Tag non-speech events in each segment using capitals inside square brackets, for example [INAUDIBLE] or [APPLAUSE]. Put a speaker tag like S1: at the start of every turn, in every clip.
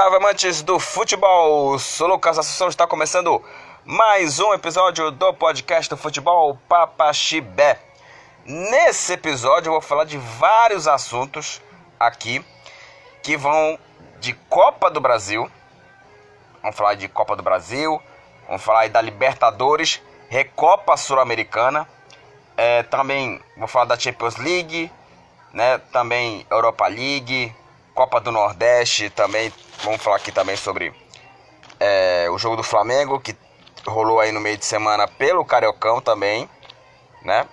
S1: Salve amantes do futebol! Sou Lucas Assunção, está começando mais um episódio do podcast do futebol Papaxibé. Nesse episódio eu vou falar de vários assuntos aqui que vão de Copa do Brasil. Vamos falar de Copa do Brasil, vamos falar da Libertadores, Recopa Sul-Americana. É, também vou falar da Champions League, né? Também Europa League, Copa do Nordeste, também vamos falar aqui também sobre é, o jogo do Flamengo que rolou aí no meio de semana pelo Cariocão também, né?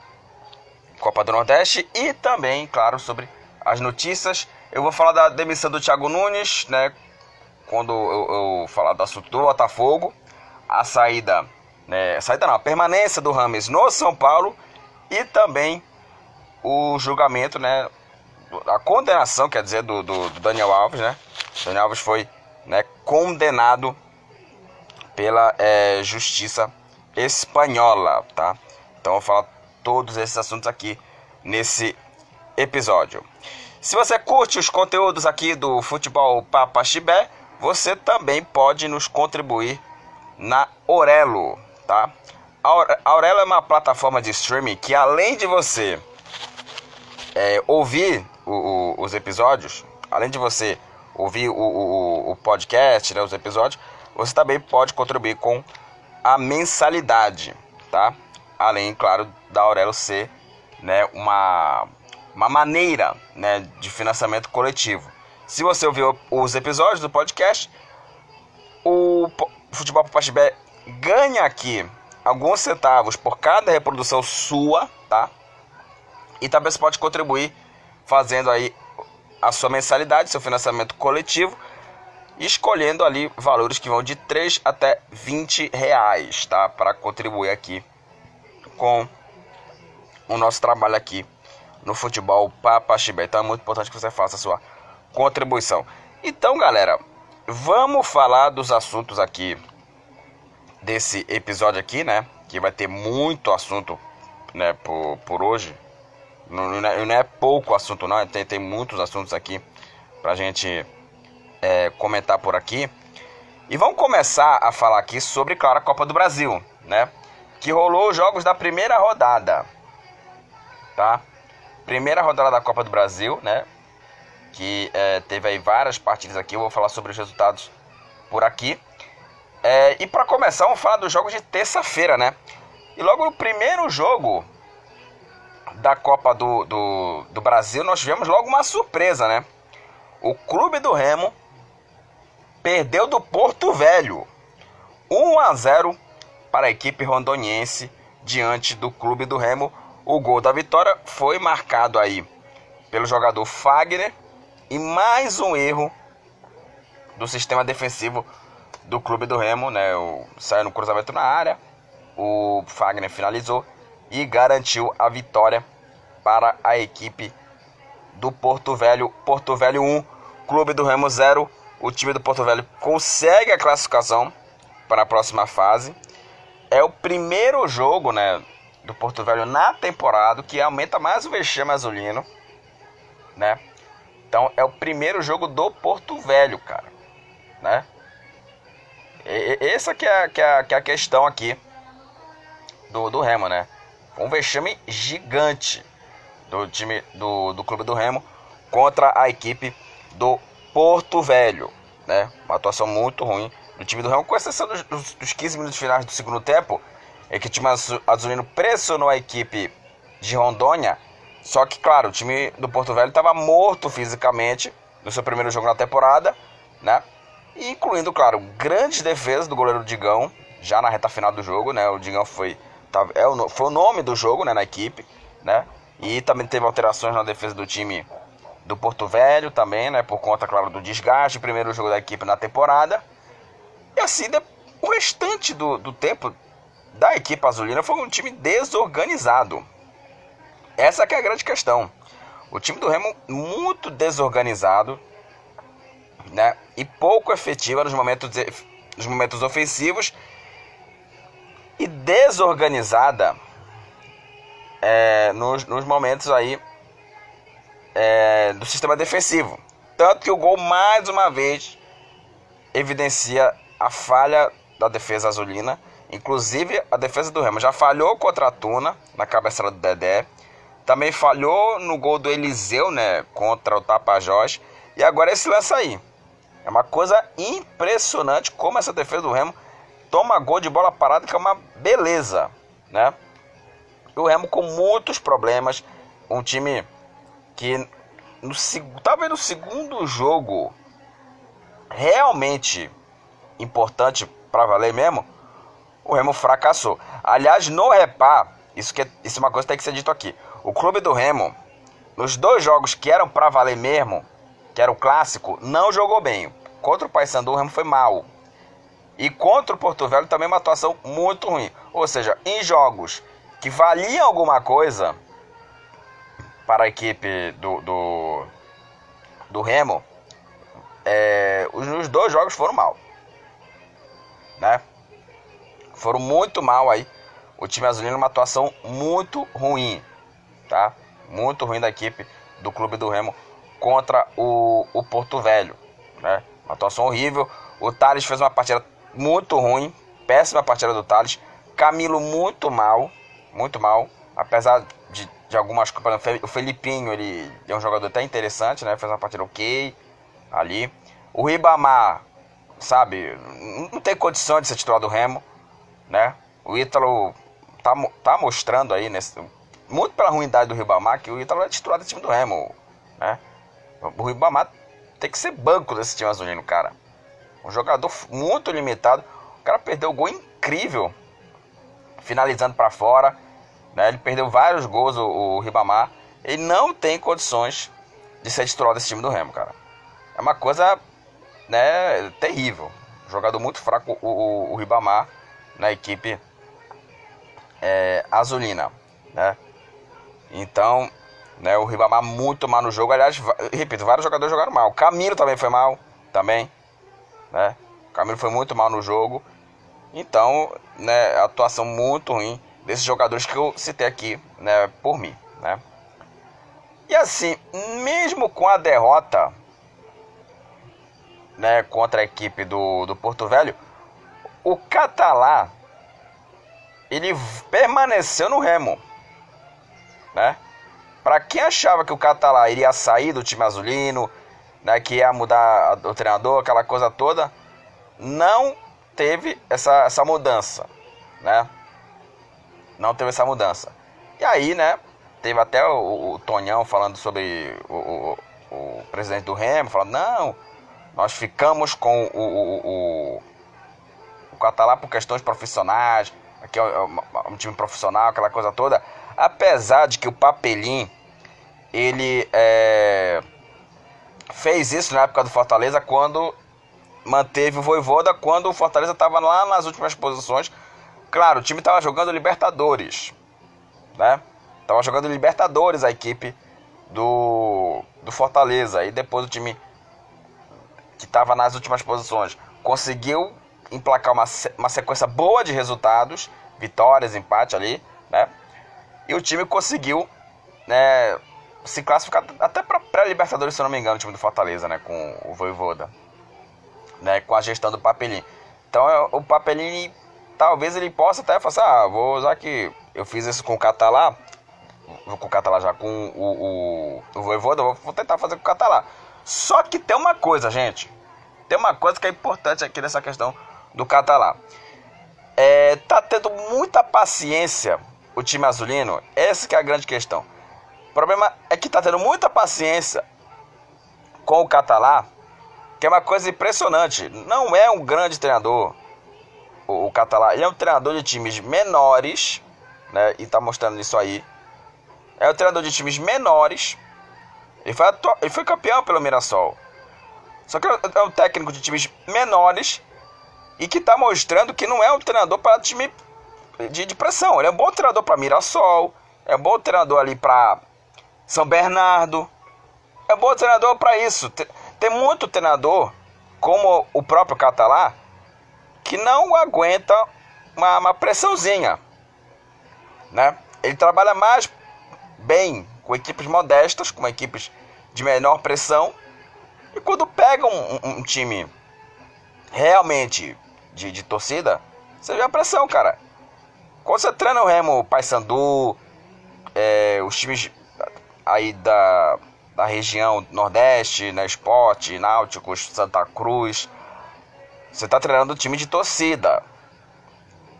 S1: Copa do Nordeste e também, claro, sobre as notícias. Eu vou falar da demissão do Thiago Nunes, né? Quando eu, eu falar do assunto do Botafogo, a saída, né? A saída não, a permanência do Rames no São Paulo e também o julgamento, né? A condenação, quer dizer, do, do, do Daniel Alves, né? Daniel Alves foi né, condenado pela é, justiça espanhola, tá? Então eu vou falar todos esses assuntos aqui nesse episódio. Se você curte os conteúdos aqui do Futebol Papa Chibé, você também pode nos contribuir na Orelo, tá? A Aurelo é uma plataforma de streaming que além de você é, ouvir o, o, os episódios, além de você ouvir o, o, podcast, né, os episódios, você também pode contribuir com a mensalidade, tá? Além, claro, da Aurelo ser né, uma, uma maneira né, de financiamento coletivo. Se você ouviu os episódios do podcast, o Futebol Papachibé ganha aqui alguns centavos por cada reprodução sua, tá? E também você pode contribuir fazendo aí a sua mensalidade, seu financiamento coletivo, escolhendo ali valores que vão de 3 até 20 reais, tá? Para contribuir aqui com o nosso trabalho aqui no futebol Papaxibé. Então é muito importante que você faça a sua contribuição. Então, galera, vamos falar dos assuntos aqui desse episódio aqui, né? Que vai ter muito assunto, né, por, por hoje. Não, não, é, não é pouco assunto, não. Tem, tem muitos assuntos aqui pra gente é, comentar por aqui. E vamos começar a falar aqui sobre, claro, a Copa do Brasil, né? Que rolou os jogos da primeira rodada, tá? Primeira rodada da Copa do Brasil, né? Que é, teve aí várias partidas aqui. Eu vou falar sobre os resultados por aqui. É, e para começar, vamos falar dos jogos de terça-feira, né? E logo no primeiro jogo da Copa do, do, do, Brasil, nós tivemos logo uma surpresa, né? O Clube do Remo perdeu do Porto Velho 1 a 0 para a equipe rondoniense diante do Clube do Remo. O gol da vitória foi marcado aí pelo jogador Fagner e mais um erro do sistema defensivo do clube do Remo, né? O, saiu no cruzamento na área, o Fagner finalizou e garantiu a vitória para a equipe do Porto Velho. Porto Velho 1, Clube do Remo 0. O time do Porto Velho consegue a classificação para a próxima fase. É o primeiro jogo, né, do Porto Velho na temporada que aumenta mais o vexame azulino, né? Então é o primeiro jogo do Porto Velho, cara, né? Essa que é, que é, que é a questão aqui do, do Remo, né? Um vexame gigante do time do, do clube do Remo contra a equipe do Porto Velho, né? Uma atuação muito ruim do time do Remo, com exceção dos, dos, dos 15 minutos finais do segundo tempo, é que o time azulino pressionou a equipe de Rondônia. Só que, claro, o time do Porto Velho estava morto fisicamente no seu primeiro jogo na temporada, né? incluindo, claro, grandes defesas do goleiro Digão, já na reta final do jogo, né? O Digão foi, tá, é o, foi o nome do jogo, né, na equipe, né? E também teve alterações na defesa do time do Porto Velho também, né? Por conta, claro, do desgaste, primeiro jogo da equipe na temporada. E assim, o restante do, do tempo da equipe azulina foi um time desorganizado. Essa que é a grande questão. O time do Remo muito desorganizado, né? E pouco efetiva nos momentos, nos momentos ofensivos e desorganizada é, nos, nos momentos aí é, do sistema defensivo. Tanto que o gol mais uma vez evidencia a falha da defesa azulina. Inclusive, a defesa do Remo já falhou contra a Tuna, na cabeçada do Dedé. Também falhou no gol do Eliseu, né? Contra o Tapajós. E agora esse lance aí. É uma coisa impressionante como essa defesa do Remo toma gol de bola parada, que é uma beleza, né? o Remo com muitos problemas. Um time que no, talvez no segundo jogo realmente importante para valer mesmo, o Remo fracassou. Aliás, no Repá, isso, que é, isso é uma coisa que tem que ser dito aqui. O clube do Remo, nos dois jogos que eram para valer mesmo, que era o clássico, não jogou bem. Contra o Paysandu, o Remo foi mal. E contra o Porto Velho também uma atuação muito ruim. Ou seja, em jogos que valiam alguma coisa para a equipe do, do, do Remo, é, os, os dois jogos foram mal. Né? Foram muito mal aí. O time azulino uma atuação muito ruim, tá? Muito ruim da equipe do clube do Remo contra o, o Porto Velho, né? Uma atuação horrível. O Thales fez uma partida muito ruim, péssima partida do Thales. Camilo muito mal, muito mal. Apesar de, de algumas coisas. O Felipinho, ele é um jogador até interessante, né? Fez uma partida ok ali. O Ribamar, sabe, não tem condição de ser titular do Remo, né? O Ítalo tá, tá mostrando aí, nesse, muito pela ruindade do Ribamar, que o Ítalo é titular do time do Remo, né? O Ribamar tem que ser banco desse time azulino, cara. Um jogador muito limitado. O cara perdeu um gol incrível, finalizando para fora. Né? Ele perdeu vários gols, o, o Ribamar. Ele não tem condições de ser titular desse time do Remo, cara. É uma coisa né, terrível. Jogador muito fraco, o, o, o Ribamar, na equipe é, azulina. Né? Então, né, o Ribamar muito mal no jogo. Aliás, repito, vários jogadores jogaram mal. O Camilo também foi mal, também. Né? O Camilo foi muito mal no jogo. Então, né, atuação muito ruim desses jogadores que eu citei aqui, né, por mim, né? E assim, mesmo com a derrota, né, contra a equipe do, do Porto Velho, o Catalá ele permaneceu no Remo, né? Para quem achava que o Catalá iria sair do time azulino, né, que ia mudar o treinador, aquela coisa toda, não teve essa, essa mudança, né? não teve essa mudança. E aí, né, teve até o, o Tonhão falando sobre o, o, o, presidente do Remo, falando, não, nós ficamos com o, o, Catalá por questões profissionais, aqui é um, um time profissional, aquela coisa toda. Apesar de que o Papelim, ele é, fez isso na época do Fortaleza, quando manteve o Voivoda, quando o Fortaleza estava lá nas últimas posições Claro, o time estava jogando Libertadores, né? Tava jogando Libertadores a equipe do, do Fortaleza. E depois o time que estava nas últimas posições conseguiu emplacar uma, uma sequência boa de resultados, vitórias, empate ali, né? E o time conseguiu né, se classificar até para pré-Libertadores, se eu não me engano, o time do Fortaleza, né? Com o Voivoda, né? Com a gestão do Papelini. Então é, o Papelini talvez ele possa até falar assim, ah, vou usar que eu fiz isso com o Catalá, com o Catalá já com o, o, o Voivoda, vou tentar fazer com o Catalá. Só que tem uma coisa, gente, tem uma coisa que é importante aqui nessa questão do Catalá. É, tá tendo muita paciência o time azulino, essa que é a grande questão. Problema é que tá tendo muita paciência com o Catalá, que é uma coisa impressionante. Não é um grande treinador, o, o Catalá, ele é um treinador de times menores, né? E tá mostrando isso aí. É um treinador de times menores. Ele foi, ele foi campeão pelo Mirassol. Só que é um técnico de times menores e que tá mostrando que não é um treinador para time de, de pressão. Ele é um bom treinador para Mirassol, é um bom treinador ali para São Bernardo. É um bom treinador para isso. Tem muito treinador, como o próprio Catalá, que não aguenta uma, uma pressãozinha, né? Ele trabalha mais bem com equipes modestas, com equipes de menor pressão, e quando pega um, um, time realmente de, de torcida, você vê a pressão, cara. Quando você treina o Remo, Paysandu, é, os times aí da, da região Nordeste, na né, Esporte, Náuticos, Santa Cruz, você tá treinando time de torcida.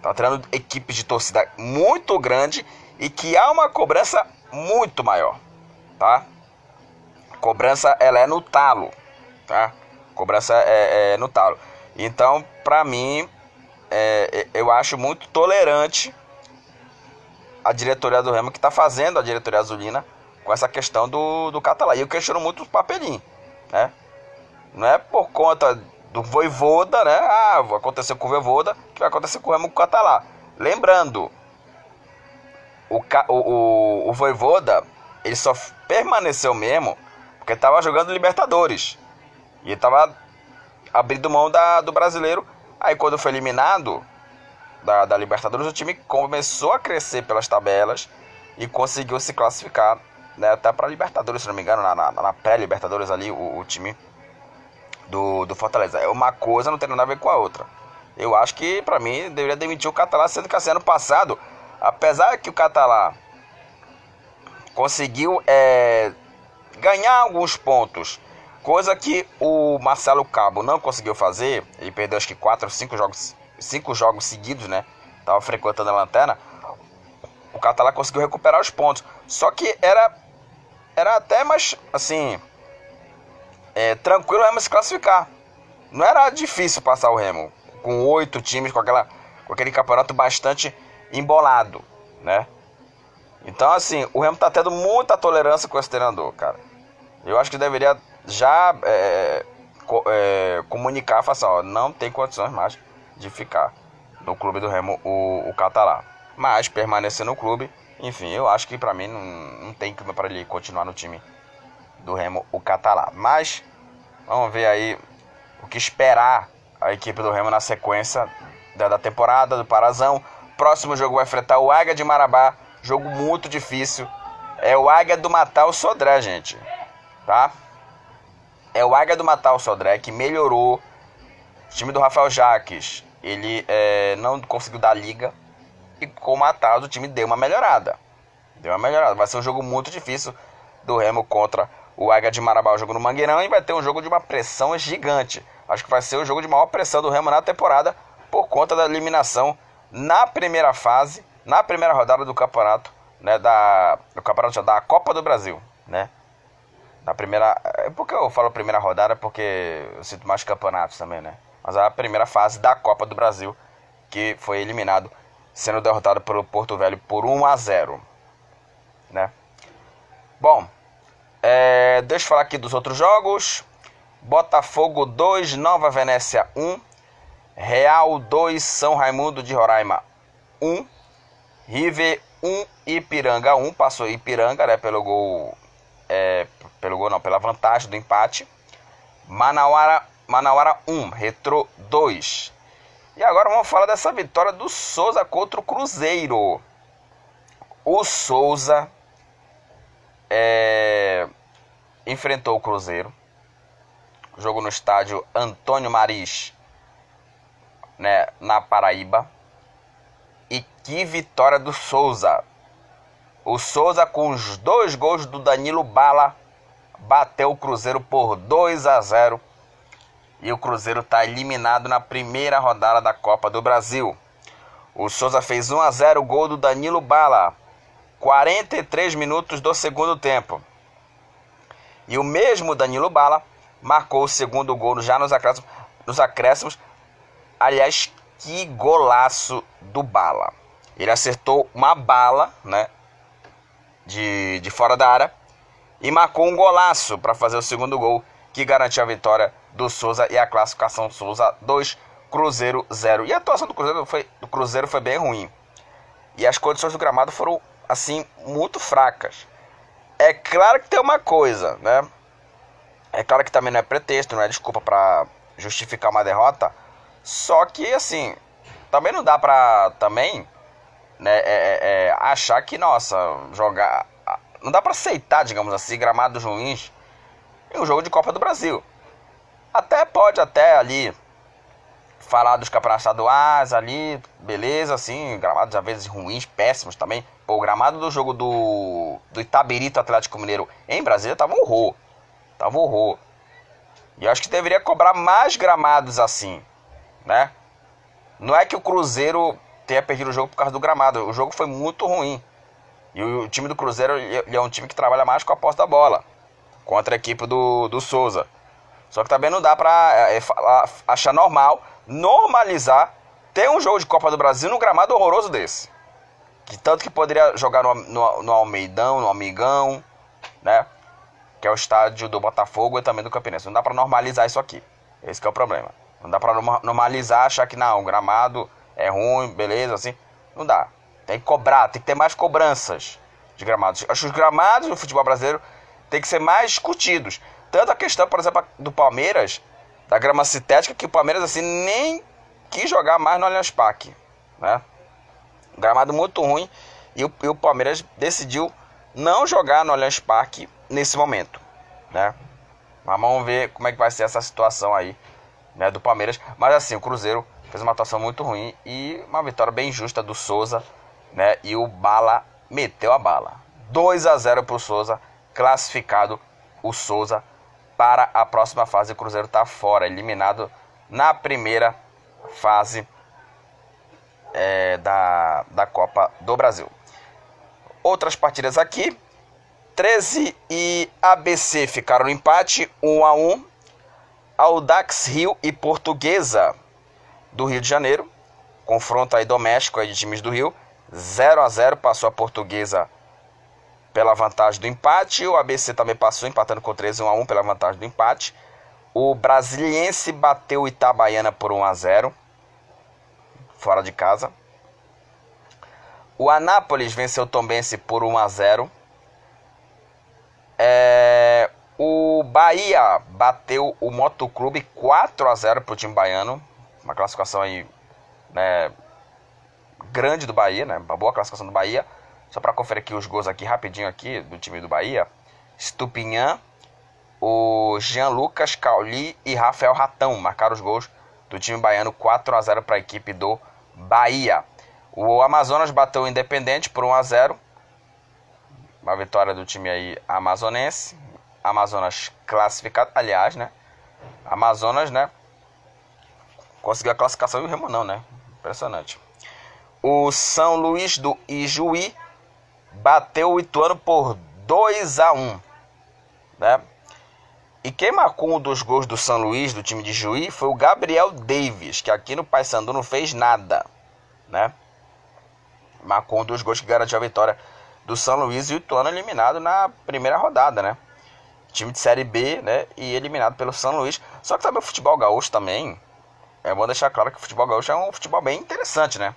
S1: Tá treinando equipes de torcida muito grande e que há uma cobrança muito maior, tá? Cobrança ela é no talo, tá? Cobrança é, é no talo. Então, pra mim, é, eu acho muito tolerante a diretoria do Remo que está fazendo a diretoria azulina com essa questão do, do catalã. E eu questiono muito o papelinho, né? Não é por conta do Voivoda, né? Ah, aconteceu com o Voivoda, que vai acontecer com o Remo Catalá. Lembrando, o, o, o, o Voivoda, ele só permaneceu mesmo porque estava jogando Libertadores. E estava abrindo mão da, do brasileiro. Aí quando foi eliminado da, da Libertadores, o time começou a crescer pelas tabelas e conseguiu se classificar né, até para Libertadores, se não me engano, na, na, na pré-Libertadores ali, o, o time do, do Fortaleza. É uma coisa não tem nada a ver com a outra. Eu acho que, para mim, deveria demitir o Catalá, sendo que assim, ano passado, apesar que o Catalá conseguiu é, ganhar alguns pontos, coisa que o Marcelo Cabo não conseguiu fazer, ele perdeu acho que 4 ou 5 jogos, cinco jogos seguidos, né? Tava frequentando a lanterna. O Catalá conseguiu recuperar os pontos. Só que era era até mais assim, é, tranquilo Remo se classificar. Não era difícil passar o Remo com oito times, com, aquela, com aquele campeonato bastante embolado, né? Então, assim, o Remo tá tendo muita tolerância com esse treinador, cara. Eu acho que deveria já é, co é, comunicar, falar assim, ó, não tem condições mais de ficar no clube do Remo o, o Catalá. Mas permanecer no clube, enfim, eu acho que para mim não, não tem que para ele continuar no time do Remo o Catalá. Mas vamos ver aí o que esperar a equipe do Remo na sequência da, da temporada do Parazão. Próximo jogo vai enfrentar o Águia de Marabá, jogo muito difícil. É o Águia do Matal Sodré, gente. Tá? É o Águia do Matal Sodré que melhorou. O time do Rafael Jaques, ele é, não conseguiu dar liga. E com o Matal o time deu uma melhorada. Deu uma melhorada. Vai ser um jogo muito difícil do Remo contra o Águia de Marabá o jogo no Mangueirão e vai ter um jogo de uma pressão gigante. Acho que vai ser o jogo de maior pressão do Remo na temporada por conta da eliminação na primeira fase, na primeira rodada do campeonato, né, da do campeonato da Copa do Brasil, né? Na primeira, é porque eu falo primeira rodada porque eu sinto mais campeonatos também, né? Mas a primeira fase da Copa do Brasil que foi eliminado sendo derrotado pelo Porto Velho por 1 a 0, né? Bom, é, deixa eu falar aqui dos outros jogos. Botafogo 2, Nova Venécia 1. Real 2, São Raimundo de Roraima 1. River 1, Ipiranga 1. Passou Ipiranga, né? Pelo gol. É, pelo gol não, pela vantagem do empate. Manauara, Manauara 1, Retro 2. E agora vamos falar dessa vitória do Souza contra o Cruzeiro. O Souza é, enfrentou o Cruzeiro. Jogo no estádio Antônio Maris, né, na Paraíba. E que vitória do Souza. O Souza, com os dois gols do Danilo Bala, bateu o Cruzeiro por 2 a 0. E o Cruzeiro está eliminado na primeira rodada da Copa do Brasil. O Souza fez 1 a 0 gol do Danilo Bala. 43 minutos do segundo tempo. E o mesmo Danilo Bala marcou o segundo gol já nos acréscimos. Nos acréscimos. Aliás, que golaço do Bala. Ele acertou uma bala, né? De, de fora da área. E marcou um golaço para fazer o segundo gol. Que garantiu a vitória do Souza e a classificação Souza 2, Cruzeiro 0. E a atuação do Cruzeiro foi, do Cruzeiro foi bem ruim. E as condições do gramado foram, assim, muito fracas. É claro que tem uma coisa, né? É claro que também não é pretexto, não é desculpa para justificar uma derrota. Só que, assim, também não dá pra também né, é, é, é achar que, nossa, jogar. Não dá pra aceitar, digamos assim, gramados ruins em um jogo de Copa do Brasil. Até pode, até ali, falar dos campeonatos estaduais ali, beleza, assim, gramados às vezes ruins, péssimos também. Pô, o gramado do jogo do, do Itabirito Atlético Mineiro em Brasília tava um horror. Tava um horror. E eu acho que deveria cobrar mais gramados assim, né? Não é que o Cruzeiro tenha perdido o jogo por causa do gramado, o jogo foi muito ruim. E o time do Cruzeiro ele é um time que trabalha mais com a posse da bola contra a equipe do, do Souza. Só que também não dá pra é, é achar normal, normalizar ter um jogo de Copa do Brasil no gramado horroroso desse. Que tanto que poderia jogar no, no, no Almeidão, no Amigão, né? Que é o estádio do Botafogo e também do Campinense. Não dá pra normalizar isso aqui. Esse é o problema. Não dá pra normalizar, achar que não, o gramado é ruim, beleza, assim. Não dá. Tem que cobrar, tem que ter mais cobranças de gramados. Acho que os gramados do futebol brasileiro tem que ser mais discutidos. Tanto a questão, por exemplo, do Palmeiras, da grama sintética, que o Palmeiras assim nem quis jogar mais no Allianz Parque, né? gramado muito ruim e o, e o, Palmeiras decidiu não jogar no Allianz Parque nesse momento, né? Mas vamos ver como é que vai ser essa situação aí, né, do Palmeiras. Mas assim, o Cruzeiro fez uma atuação muito ruim e uma vitória bem justa do Souza, né? E o Bala meteu a bala. 2 a 0 para o Souza, classificado o Souza para a próxima fase. O Cruzeiro está fora, eliminado na primeira fase é, da, da Copa do Brasil. Outras partidas aqui. 13 e ABC ficaram no empate, 1 a 1. Audax Rio e Portuguesa do Rio de Janeiro. Confronto aí doméstico aí de times do Rio. 0 a 0 passou a Portuguesa pela vantagem do empate. O ABC também passou empatando com 13 1 a 1 pela vantagem do empate. O Brasiliense bateu o Itabaiana por 1 a 0 fora de casa. O Anápolis venceu o Tombense por 1 a 0. É, o Bahia bateu o Motoclube 4 a 0 para o time baiano. Uma classificação aí né, grande do Bahia, né? Uma boa classificação do Bahia. Só para conferir aqui os gols aqui rapidinho aqui do time do Bahia. Stupinhan, o Jean Lucas, Cauli e Rafael Ratão marcaram os gols do time baiano 4 a 0 para a equipe do Bahia. O Amazonas bateu o Independente por 1 a 0. Uma vitória do time aí amazonense. Amazonas classificado, aliás, né? Amazonas, né? Conseguiu a classificação e o Remo não, né? Impressionante. O São Luís do Ijuí bateu o Ituano por 2 a 1, né? E quem marcou um dos gols do São Luís, do time de Juí, foi o Gabriel Davis, que aqui no Paysandu não fez nada, né? Marcou um dos gols que garantiu a vitória do São Luís e o Ituano eliminado na primeira rodada, né? Time de Série B, né? E eliminado pelo São Luís. Só que também o futebol gaúcho também. É bom deixar claro que o futebol gaúcho é um futebol bem interessante, né?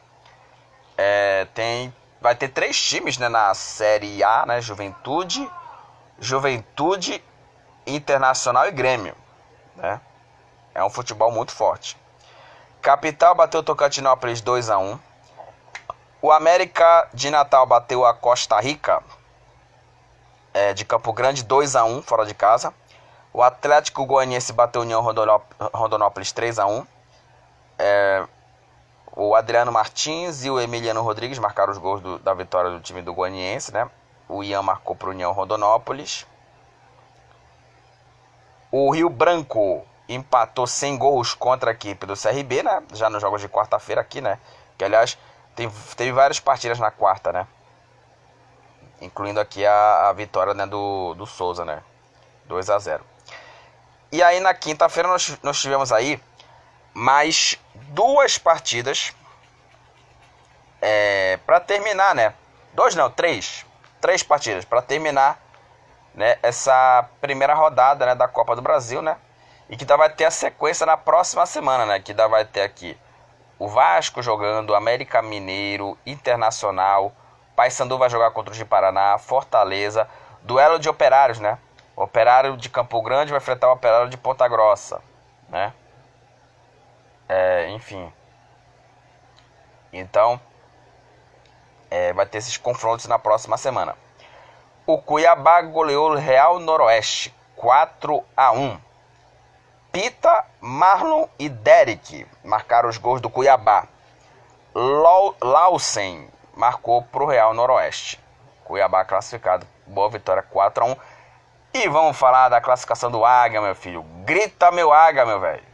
S1: É, tem, vai ter três times né, na Série A, né? Juventude, Juventude Internacional e Grêmio. Né? É um futebol muito forte. Capital bateu Tocantinópolis 2 a 1 O América de Natal bateu a Costa Rica é, de Campo Grande 2 a 1 fora de casa. O Atlético Goianiense bateu União Rondonópolis 3 a 1 é, O Adriano Martins e o Emiliano Rodrigues marcaram os gols do, da vitória do time do Goianiense. Né? O Ian marcou para o União Rondonópolis. O Rio Branco empatou sem gols contra a equipe do CRB, né? Já nos jogos de quarta-feira aqui, né? Que aliás teve, teve várias partidas na quarta, né? Incluindo aqui a, a vitória né, do, do Souza, né? 2 a 0 E aí na quinta-feira nós, nós tivemos aí mais duas partidas é, para terminar, né? Dois não, três. Três partidas para terminar né, essa primeira rodada né, da Copa do Brasil, né? E que vai ter a sequência na próxima semana, né? Que vai ter aqui o Vasco jogando, América Mineiro, Internacional, Paysandu vai jogar contra o de Paraná, Fortaleza, duelo de operários, né? O operário de Campo Grande vai enfrentar o operário de Ponta Grossa, né? É, enfim. Então, é, vai ter esses confrontos na próxima semana. O Cuiabá goleou o Real Noroeste 4 a 1. Pita, Marlon e Derek marcaram os gols do Cuiabá. Lausen marcou para o Real Noroeste. Cuiabá classificado. Boa vitória 4 a 1 E vamos falar da classificação do Águia, meu filho. Grita meu Águia, meu velho.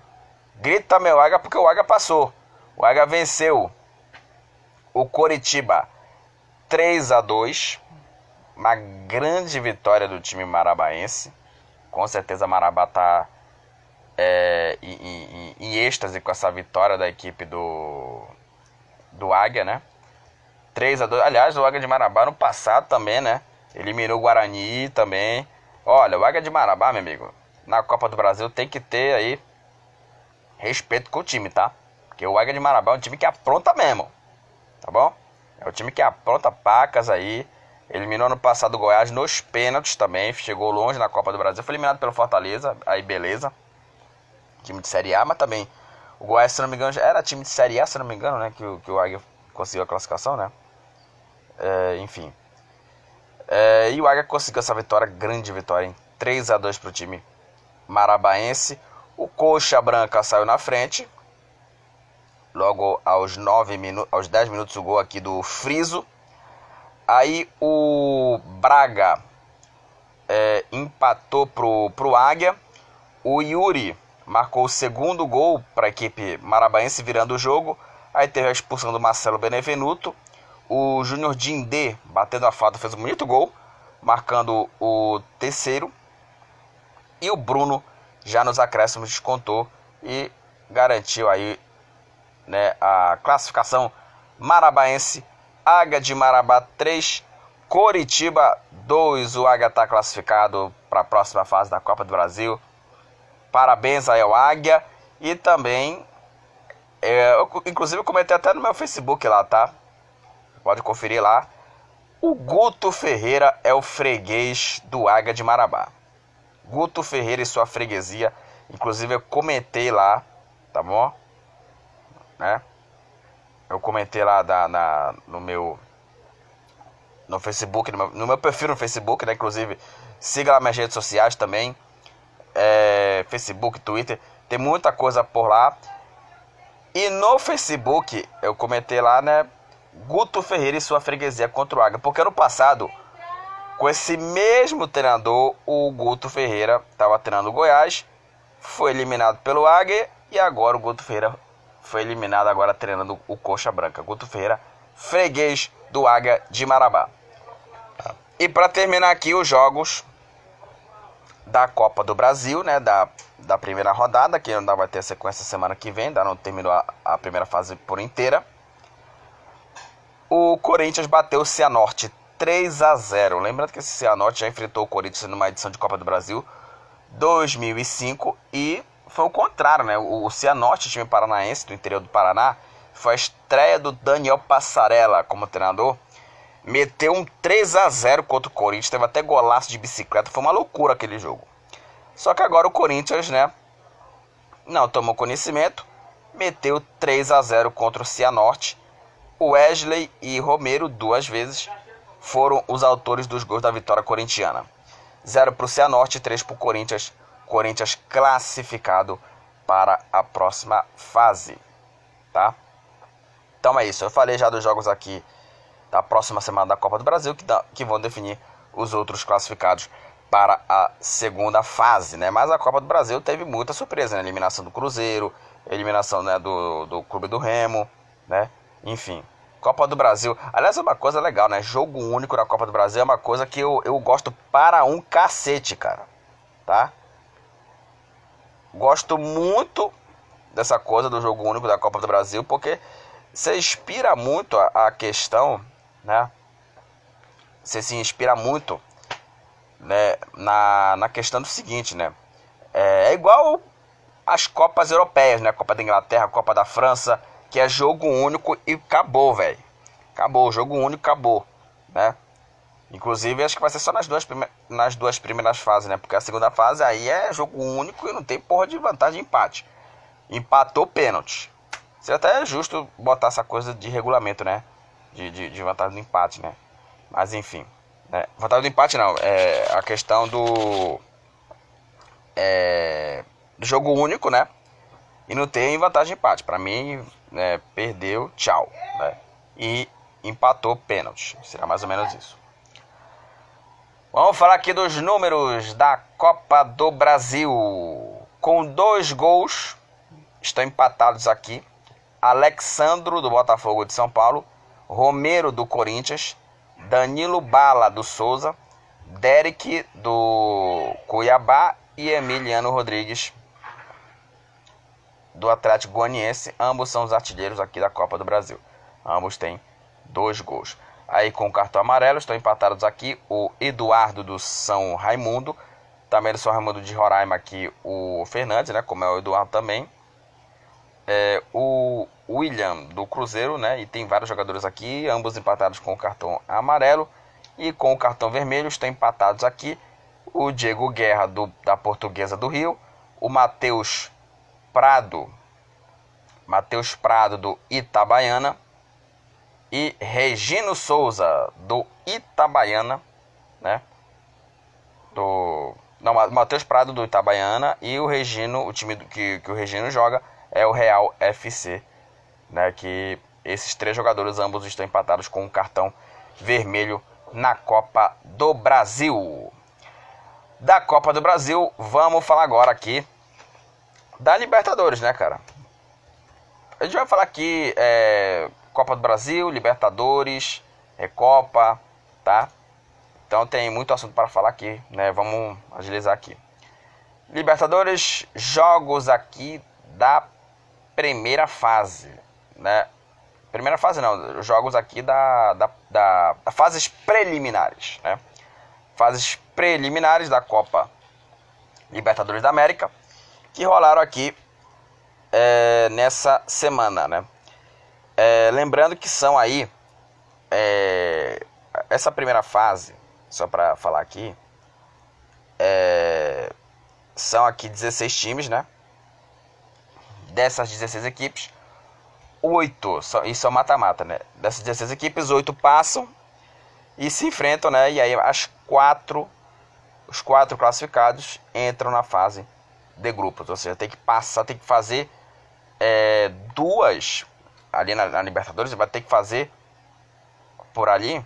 S1: Grita meu Águia porque o Águia passou. O Águia venceu o Coritiba 3 a 2 Uma grande vitória do time marabaense. Com certeza Marabá tá é, em, em, em êxtase com essa vitória da equipe do, do Águia, né? 3 a 2 Aliás, o Águia de Marabá no passado também, né? Eliminou o Guarani também. Olha, o Águia de Marabá, meu amigo, na Copa do Brasil tem que ter aí respeito com o time, tá? Porque o Águia de Marabá é um time que apronta mesmo, tá bom? É o time que apronta pacas aí. Eliminou no passado o Goiás nos pênaltis também. Chegou longe na Copa do Brasil. Foi eliminado pelo Fortaleza. Aí beleza. Time de Série A, mas também. O Goiás, se não me engano, já era time de Série A, se não me engano, né? Que, que o Águia conseguiu a classificação, né? É, enfim. É, e o Águia conseguiu essa vitória, grande vitória, hein? 3 a 2 para o time marabaense. O Coxa Branca saiu na frente. Logo aos, 9 minu aos 10 minutos o gol aqui do Friso. Aí o Braga é, empatou pro, pro Águia. O Yuri marcou o segundo gol para a equipe marabaense virando o jogo. Aí teve a expulsão do Marcelo Benevenuto. O Júnior Dindê, batendo a falta, fez um bonito gol, marcando o terceiro. E o Bruno, já nos acréscimos, descontou e garantiu aí né, a classificação marabaense. Águia de Marabá 3, Coritiba 2. O Águia está classificado para a próxima fase da Copa do Brasil. Parabéns aí ao Águia. E também, é, eu, inclusive eu comentei até no meu Facebook lá, tá? Pode conferir lá. O Guto Ferreira é o freguês do Águia de Marabá. Guto Ferreira e sua freguesia. Inclusive eu comentei lá, tá bom? Né? Eu comentei lá na, no meu no Facebook, no meu, no meu, perfil no Facebook, né? Inclusive, siga lá minhas redes sociais também. É, Facebook, Twitter. Tem muita coisa por lá. E no Facebook, eu comentei lá, né? Guto Ferreira e sua freguesia contra o Águia. Porque ano passado, com esse mesmo treinador, o Guto Ferreira estava treinando o Goiás, foi eliminado pelo Águia e agora o Guto Ferreira foi eliminado agora treinando o Coxa Branca. Guto Ferreira, freguês do Águia de Marabá. E para terminar aqui os jogos da Copa do Brasil, né, da, da primeira rodada, que ainda vai ter sequência semana que vem, ainda não terminou a, a primeira fase por inteira. O Corinthians bateu o Cianorte 3 a 0. Lembrando que esse Cianorte já enfrentou o Corinthians numa edição de Copa do Brasil 2005 e foi o contrário, né? O Cianorte, time paranaense do interior do Paraná, foi a estreia do Daniel Passarella como treinador. Meteu um 3 a 0 contra o Corinthians, teve até golaço de bicicleta, foi uma loucura aquele jogo. Só que agora o Corinthians, né, não tomou conhecimento, meteu 3 a 0 contra o Cianorte Wesley e Romero, duas vezes, foram os autores dos gols da vitória corintiana. 0 para o Cianorte, 3 para o Corinthians. Corinthians classificado para a próxima fase. Tá? Então é isso. Eu falei já dos jogos aqui da próxima semana da Copa do Brasil que, dá, que vão definir os outros classificados para a segunda fase, né? Mas a Copa do Brasil teve muita surpresa, né? Eliminação do Cruzeiro, eliminação né, do, do Clube do Remo, né? Enfim, Copa do Brasil. Aliás, é uma coisa legal, né? Jogo único na Copa do Brasil é uma coisa que eu, eu gosto para um cacete, cara. Tá? Gosto muito dessa coisa do jogo único da Copa do Brasil, porque você inspira muito a, a questão, né? Você se inspira muito né, na, na questão do seguinte, né? É, é igual as Copas Europeias, né? Copa da Inglaterra, Copa da França que é jogo único e acabou, velho. Acabou, jogo único, acabou, né? Inclusive, acho que vai ser só nas duas, nas duas primeiras fases, né? Porque a segunda fase aí é jogo único e não tem porra de vantagem de empate. Empatou pênalti. Seria até justo botar essa coisa de regulamento, né? De, de, de vantagem do empate, né? Mas enfim. Né? Vantagem do empate não. É a questão do. É, jogo único, né? E não tem vantagem de empate. Para mim, né, perdeu, tchau. Né? E empatou pênalti. Será mais ou menos isso. Vamos falar aqui dos números da Copa do Brasil. Com dois gols, estão empatados aqui. Alexandro, do Botafogo de São Paulo. Romero, do Corinthians. Danilo Bala, do Souza. Derek, do Cuiabá. E Emiliano Rodrigues, do Atlético Goianiense. Ambos são os artilheiros aqui da Copa do Brasil. Ambos têm dois gols. Aí com o cartão amarelo estão empatados aqui o Eduardo do São Raimundo. Também do São Raimundo de Roraima aqui o Fernandes, né? Como é o Eduardo também. É, o William do Cruzeiro, né? E tem vários jogadores aqui, ambos empatados com o cartão amarelo. E com o cartão vermelho estão empatados aqui o Diego Guerra do, da Portuguesa do Rio, o Matheus Prado, Matheus Prado do Itabaiana e Regino Souza do Itabaiana, né? Do não, Matheus Prado do Itabaiana e o Regino, o time que, que o Regino joga é o Real FC, né? Que esses três jogadores ambos estão empatados com um cartão vermelho na Copa do Brasil. Da Copa do Brasil, vamos falar agora aqui da Libertadores, né, cara? A gente vai falar aqui é, Copa do Brasil, Libertadores, Recopa, tá? Então tem muito assunto para falar aqui, né? Vamos agilizar aqui. Libertadores, jogos aqui da primeira fase, né? Primeira fase não, jogos aqui da, da, da, da fases preliminares, né? Fases preliminares da Copa Libertadores da América que rolaram aqui é, nessa semana, né? É, lembrando que são aí é, essa primeira fase, só para falar aqui, é, são aqui 16 times, né? Dessas 16 equipes, 8, isso é mata-mata, né? Dessas 16 equipes, 8 passam e se enfrentam, né? E aí as quatro, os quatro classificados entram na fase de grupos, ou seja, tem que passar, tem que fazer é, duas ali na, na, Libertadores, vai ter que fazer por ali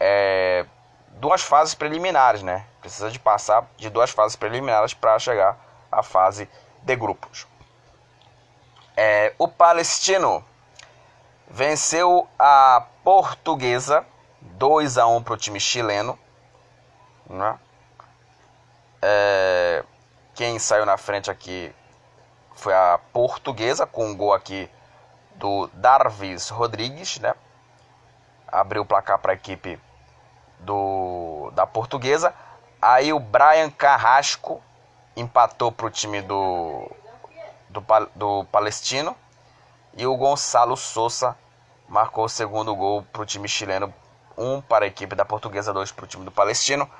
S1: é, duas fases preliminares, né? Precisa de passar de duas fases preliminares para chegar à fase de grupos. É, o Palestino venceu a Portuguesa 2 a 1 para o time chileno, né? É, quem saiu na frente aqui foi a portuguesa, com um gol aqui do Darvis Rodrigues, né? Abriu o placar para a equipe do, da portuguesa. Aí o Brian Carrasco empatou para o time do, do, do Palestino. E o Gonçalo Souza marcou o segundo gol para o time chileno. Um para a equipe da portuguesa, dois para o time do Palestino.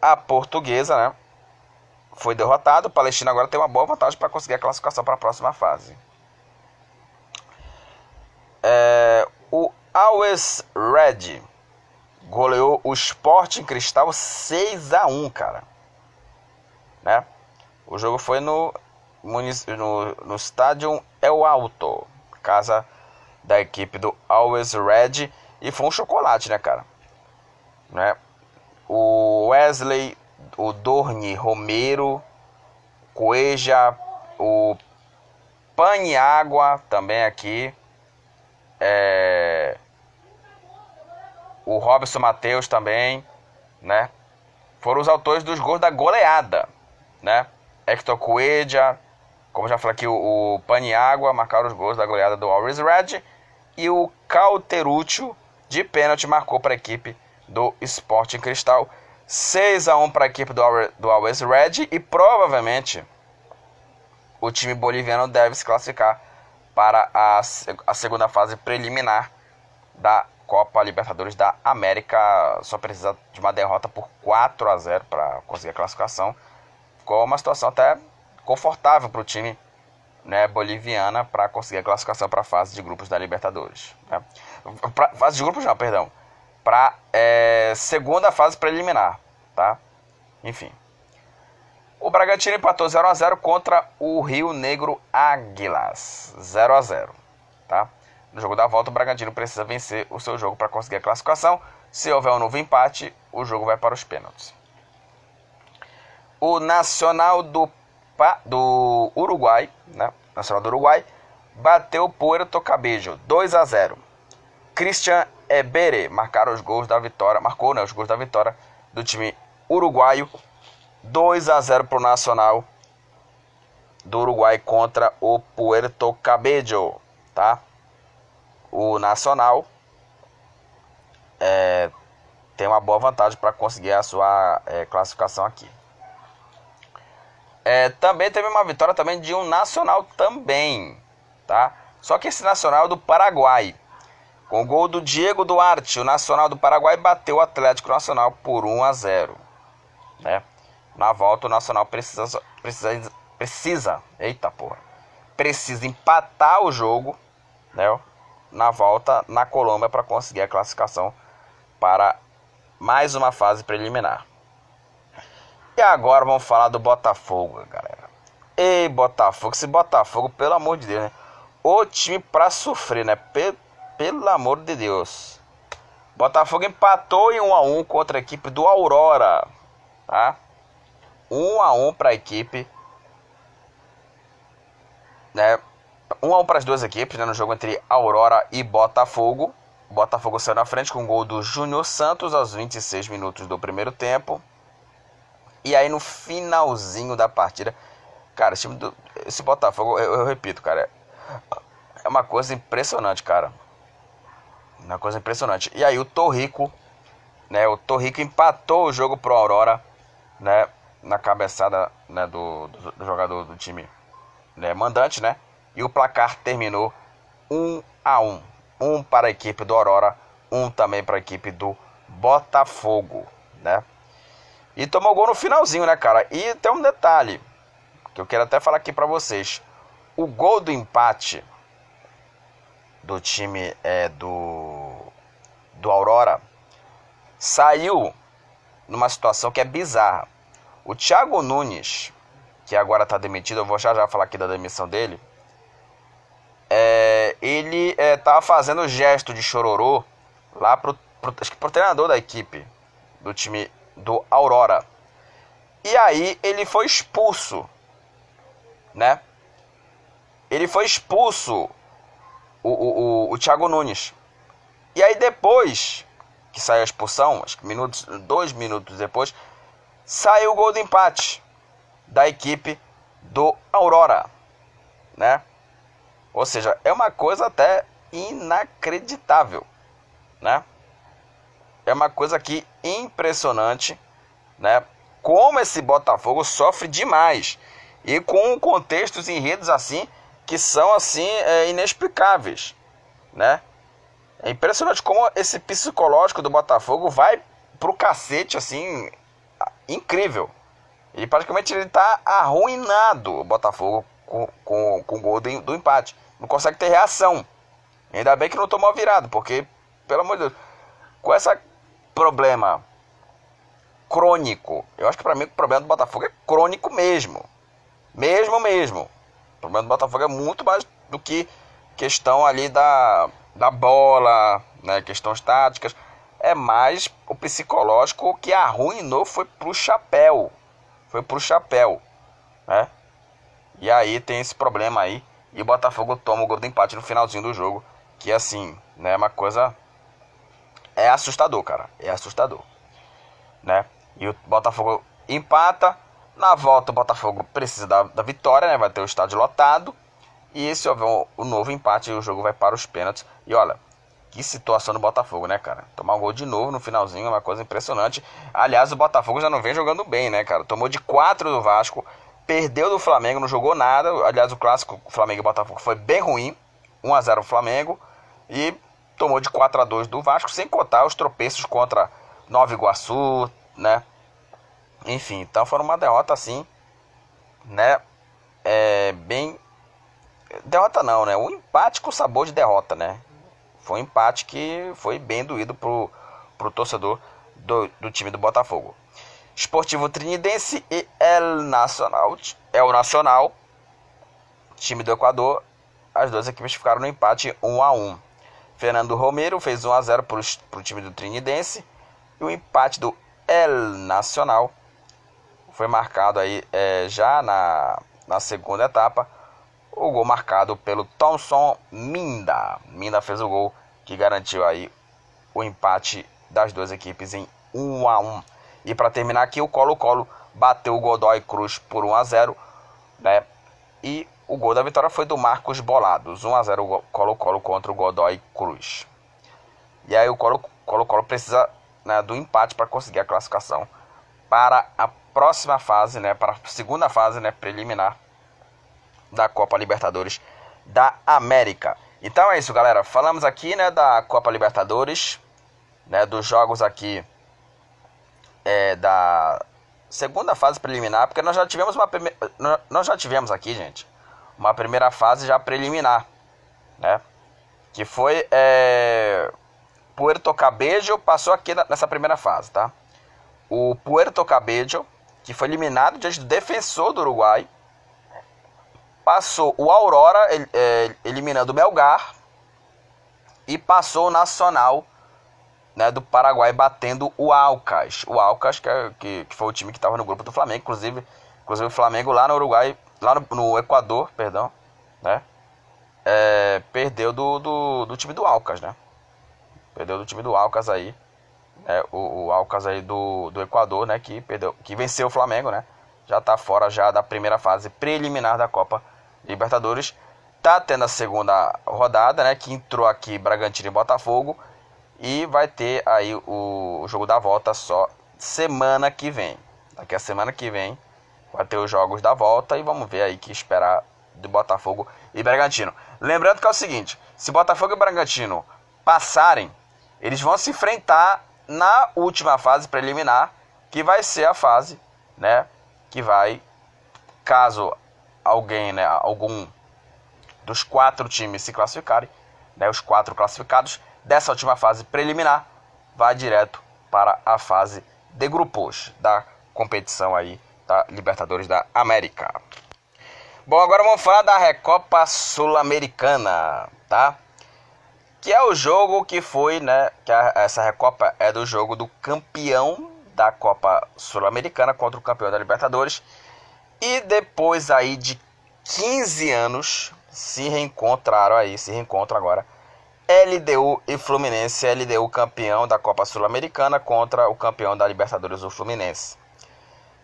S1: A portuguesa, né? Foi derrotado. O Palestina agora tem uma boa vantagem para conseguir a classificação para a próxima fase. É, o Always Red goleou o Sporting Cristal 6 a 1 cara. Né? O jogo foi no, no, no estádio El Alto, casa da equipe do Always Red. E foi um chocolate, né, cara? Né? O Wesley o Dorni Romero, Coeja, o Paniágua também aqui, é, o Robson Matheus também, né? Foram os autores dos gols da goleada, né? Hector Coeja, como já falei aqui, o, o Paniágua marcaram os gols da goleada do Always Red e o Cauteruccio de pênalti marcou para a equipe do Sporting Cristal. 6 a 1 para a equipe do, do Always Red e provavelmente o time boliviano deve se classificar para a, a segunda fase preliminar da Copa Libertadores da América. Só precisa de uma derrota por 4 a 0 para conseguir a classificação. Ficou uma situação até confortável para o time né, boliviana para conseguir a classificação para a fase de grupos da Libertadores. Né? Pra, fase de grupos não, perdão para é, segunda fase preliminar, tá? Enfim. O Bragantino empatou 0 a 0 contra o Rio Negro Águilas. 0 a 0, tá? No jogo da volta, o Bragantino precisa vencer o seu jogo para conseguir a classificação. Se houver um novo empate, o jogo vai para os pênaltis. O Nacional do, do Uruguai, né? Nacional do Uruguai, bateu o Puerto Cabello 2 a 0. Christian Ebere marcaram os gols da vitória, marcou né, os gols da vitória do time uruguaio 2 a 0 para o Nacional do Uruguai contra o Puerto Cabello, tá? O Nacional é, tem uma boa vantagem para conseguir a sua é, classificação aqui. É, também teve uma vitória também de um Nacional também, tá? Só que esse Nacional é do Paraguai. Com o gol do Diego Duarte, o Nacional do Paraguai bateu o Atlético Nacional por 1 a 0, né? Na volta o Nacional precisa precisa precisa, eita porra. Precisa empatar o jogo, né? Na volta na Colômbia para conseguir a classificação para mais uma fase preliminar. E agora vamos falar do Botafogo, galera. Ei, Botafogo, esse Botafogo, pelo amor de Deus, né? O time para sofrer, né? Pe pelo amor de Deus. Botafogo empatou em 1 a 1 contra a equipe do Aurora, tá? 1 a 1 para a equipe né? 1 a 1 para as duas equipes, né, no jogo entre Aurora e Botafogo. Botafogo saiu na frente com o gol do Júnior Santos aos 26 minutos do primeiro tempo. E aí no finalzinho da partida, cara, esse, do, esse Botafogo, eu, eu, repito, cara, é uma coisa impressionante, cara. Uma coisa impressionante. E aí o Torrico, né, o Torrico empatou o jogo pro Aurora, né, na cabeçada, né, do, do, do jogador do time né, mandante, né? E o placar terminou 1 a 1. Um para a equipe do Aurora, um também para a equipe do Botafogo, né? E tomou gol no finalzinho, né, cara? E tem um detalhe que eu quero até falar aqui para vocês. O gol do empate do time é, do, do Aurora saiu numa situação que é bizarra. O Thiago Nunes, que agora está demitido, eu vou já já falar aqui da demissão dele. É, ele estava é, fazendo gesto de chororô lá pro, pro, acho que pro treinador da equipe do time do Aurora. E aí ele foi expulso, né? Ele foi expulso, o, o, o, o Thiago Nunes. E aí depois que saiu a expulsão, acho que minutos, dois minutos depois, saiu o gol do empate da equipe do Aurora, né? Ou seja, é uma coisa até inacreditável, né? É uma coisa aqui impressionante, né? Como esse Botafogo sofre demais e com contextos em redes assim que são assim é, inexplicáveis, né? É impressionante como esse psicológico do Botafogo vai pro cacete assim incrível. E praticamente ele está arruinado o Botafogo com, com, com o gol do, do empate. Não consegue ter reação. Ainda bem que não tomou virado, porque, pelo amor de Deus, com esse problema crônico, eu acho que para mim o problema do Botafogo é crônico mesmo. Mesmo, mesmo. O problema do Botafogo é muito mais do que questão ali da, da bola, né, questões táticas. É mais o psicológico que arruinou foi pro chapéu foi pro chapéu, né? E aí tem esse problema aí. E o Botafogo toma o gol do empate no finalzinho do jogo. Que assim, né? É uma coisa. É assustador, cara. É assustador. Né? E o Botafogo empata. Na volta, o Botafogo precisa da, da vitória, né? Vai ter o estádio lotado. E se houver o um novo empate, o jogo vai para os pênaltis. E olha, que situação do Botafogo, né, cara? Tomar um gol de novo no finalzinho é uma coisa impressionante. Aliás, o Botafogo já não vem jogando bem, né, cara? Tomou de 4 do Vasco, perdeu do Flamengo, não jogou nada. Aliás, o clássico Flamengo e Botafogo foi bem ruim. 1 a 0 o Flamengo e tomou de 4 a 2 do Vasco, sem contar os tropeços contra Nova Iguaçu, né? Enfim, então foi uma derrota assim, né? É bem derrota não, né? Um empate com sabor de derrota, né? Foi um empate que foi bem doído pro, pro torcedor do, do time do Botafogo. Esportivo Trinidense e El Nacional. O Nacional, time do Equador. As duas equipes ficaram no empate 1 a 1. Fernando Romero fez 1 a 0 para o time do Trinidense e o empate do El Nacional foi marcado aí é, já na, na segunda etapa. O gol marcado pelo Thomson Minda. Minda fez o gol que garantiu aí o empate das duas equipes em 1 a 1. E para terminar aqui, o Colo-Colo bateu o Godoy Cruz por 1 a 0, né? E o gol da vitória foi do Marcos Bolados, 1 a 0 o Colo-Colo contra o Godoy Cruz. E aí o Colo-Colo precisa né, do empate para conseguir a classificação para a próxima fase, né, para a segunda fase, né, preliminar da Copa Libertadores da América. Então é isso, galera. Falamos aqui, né, da Copa Libertadores, né, dos jogos aqui é, da segunda fase preliminar, porque nós já tivemos uma prime... nós já tivemos aqui, gente, uma primeira fase já preliminar, né? Que foi é... Puerto Cabello passou aqui nessa primeira fase, tá? O Puerto Cabello, que foi eliminado diante do defensor do Uruguai, passou o Aurora é, eliminando o Melgar e passou o Nacional né, do Paraguai batendo o Alcas. O Alcas, que, é, que, que foi o time que estava no grupo do Flamengo, inclusive, inclusive o Flamengo lá no Uruguai, lá no, no Equador, perdão, né? É, perdeu do, do, do, time do Alcas, né? Perdeu do time do Alcas aí. Né, o, o Alcas aí do, do Equador, né? Que, perdeu, que venceu o Flamengo, né? Já está fora já da primeira fase preliminar da Copa Libertadores. Tá tendo a segunda rodada, né? Que entrou aqui Bragantino e Botafogo. E vai ter aí o jogo da volta só semana que vem. Daqui a semana que vem vai ter os jogos da volta e vamos ver aí que esperar do Botafogo e Bragantino. Lembrando que é o seguinte, se Botafogo e Bragantino passarem, eles vão se enfrentar na última fase preliminar, que vai ser a fase, né, que vai caso alguém, né, algum dos quatro times se classificarem, né, os quatro classificados dessa última fase preliminar vai direto para a fase de grupos da competição aí da Libertadores da América. Bom, agora vamos falar da Recopa Sul-Americana, tá? Que é o jogo que foi, né? Que a, essa Recopa é do jogo do campeão da Copa Sul-Americana contra o campeão da Libertadores. E depois aí de 15 anos se reencontraram aí, se reencontram agora LDU e Fluminense, LDU campeão da Copa Sul-Americana contra o campeão da Libertadores, o Fluminense.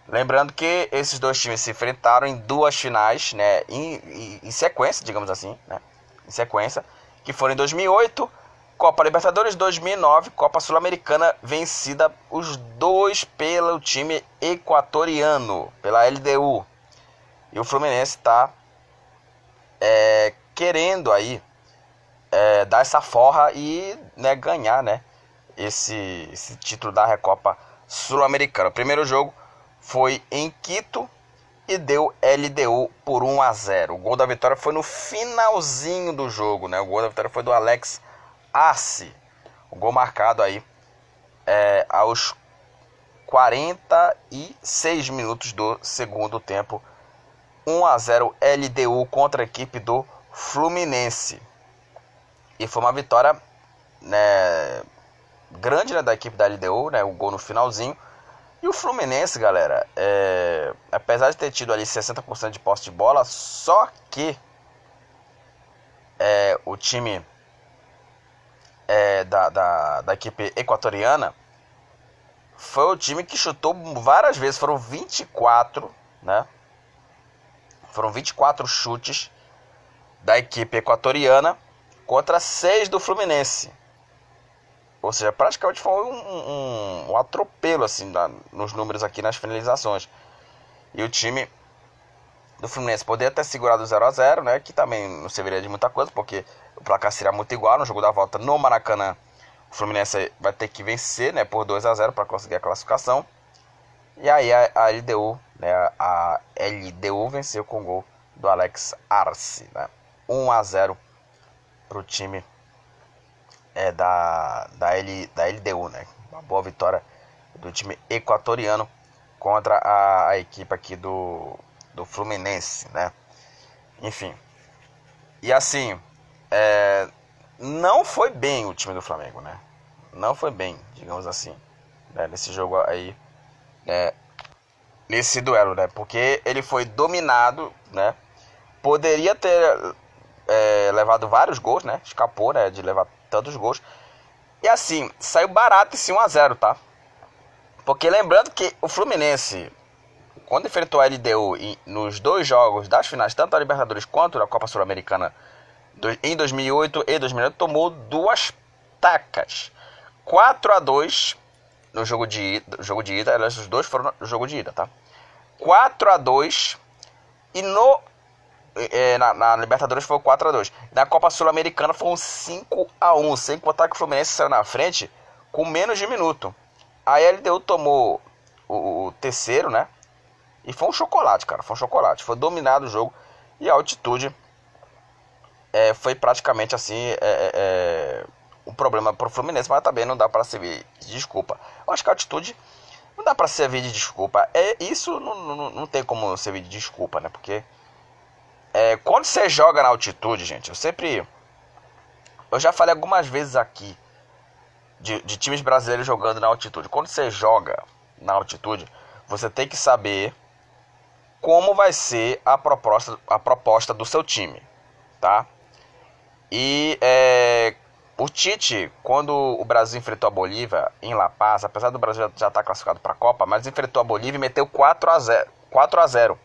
S1: Lembrando que esses dois times se enfrentaram em duas finais, né, em, em, em sequência, digamos assim, né, em sequência, que foram em 2008, Copa Libertadores 2009, Copa Sul-Americana, vencida os dois pelo time equatoriano, pela LDU. E o Fluminense está é, querendo aí é, dar essa forra e né, ganhar né, esse, esse título da Recopa Sul-Americana. O primeiro jogo foi em Quito e deu LDU por 1 a 0. O gol da vitória foi no finalzinho do jogo, né? O gol da vitória foi do Alex Arce. O gol marcado aí é, aos 46 minutos do segundo tempo. 1 a 0 LDU contra a equipe do Fluminense. E foi uma vitória né, grande né, da equipe da LDU, né, o gol no finalzinho. E o Fluminense, galera, é, apesar de ter tido ali 60% de posse de bola, só que é, o time é, da, da, da equipe equatoriana foi o time que chutou várias vezes, foram 24, né? Foram 24 chutes da equipe equatoriana contra 6 do Fluminense. Ou seja, praticamente foi um, um, um atropelo assim, na, nos números aqui nas finalizações. E o time do Fluminense poderia ter segurado 0 a 0 né? Que também não serviria de muita coisa, porque o placar seria muito igual no jogo da volta no Maracanã. O Fluminense vai ter que vencer né, por 2 a 0 para conseguir a classificação. E aí a, a LDU, né, a LDU venceu com o gol do Alex Arce, né? 1 a 0 para o time é, da, da, L, da LDU, né? Uma boa vitória do time equatoriano contra a, a equipe aqui do, do Fluminense, né? Enfim. E assim, é, não foi bem o time do Flamengo, né? Não foi bem, digamos assim, né? nesse jogo aí, é, nesse duelo, né? Porque ele foi dominado, né? Poderia ter é, levado vários gols, né? Escapou, né? De levar tantos gols. E assim, saiu barato esse 1x0, tá? Porque lembrando que o Fluminense, quando enfrentou a LDU nos dois jogos das finais, tanto da Libertadores quanto da Copa Sul-Americana em 2008 e 2009, tomou duas tacas. 4 a 2 no jogo de ida, jogo de ida, aliás, os dois foram no jogo de ida, tá? 4 a 2 e no é, na, na, Libertadores foi 4 a 2 Na Copa Sul-Americana foi um 5 a 1 sem contar que o Fluminense saiu na frente com menos de minuto. A LDU tomou o, o terceiro, né? E foi um chocolate, cara. Foi um chocolate. Foi dominado o jogo. E a altitude é, foi praticamente assim. É, é, é um problema pro Fluminense, mas também não dá para servir de desculpa. Eu acho que a altitude não dá para servir de desculpa. É, isso não, não, não tem como servir de desculpa, né? Porque é, quando você joga na altitude, gente, eu sempre. Eu já falei algumas vezes aqui de, de times brasileiros jogando na altitude. Quando você joga na altitude, você tem que saber como vai ser a proposta, a proposta do seu time, tá? E é, o Tite, quando o Brasil enfrentou a Bolívia em La Paz, apesar do Brasil já estar tá classificado para a Copa, mas enfrentou a Bolívia e meteu 4 a 0, 4 a 0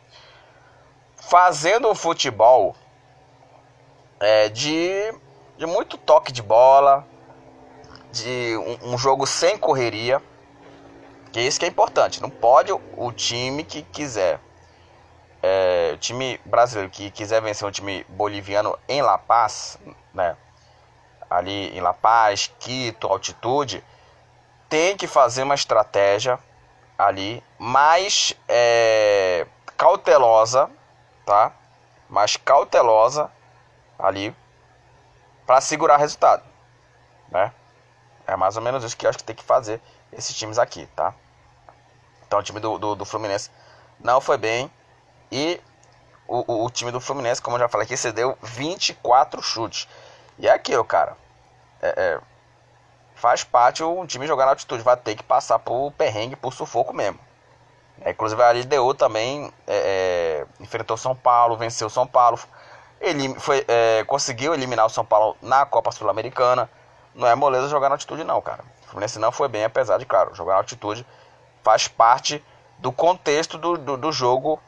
S1: fazendo um futebol é, de, de muito toque de bola, de um, um, jogo sem correria, que é isso que é importante. Não pode o, o time que quiser, time brasileiro que quiser vencer um time boliviano em La Paz, né? Ali em La Paz, Quito, altitude, tem que fazer uma estratégia ali mais é, cautelosa tá? Mais cautelosa ali para segurar resultado, né? É mais ou menos isso que eu acho que tem que fazer esses times aqui, tá? Então o time do, do, do Fluminense não foi bem e o, o, time do Fluminense, como eu já falei aqui, cedeu 24 chutes. E é aquilo, cara. É, é, faz parte o time jogar na altitude, vai ter que passar por perrengue, por sufoco mesmo. É, inclusive a LDU também é, é, enfrentou São Paulo, venceu São Paulo. Ele foi, é, conseguiu eliminar o São Paulo na Copa Sul-Americana. Não é moleza jogar na altitude, não, cara. O Fluminense não foi bem, apesar de, claro, jogar na altitude faz parte do contexto do, do, do jogo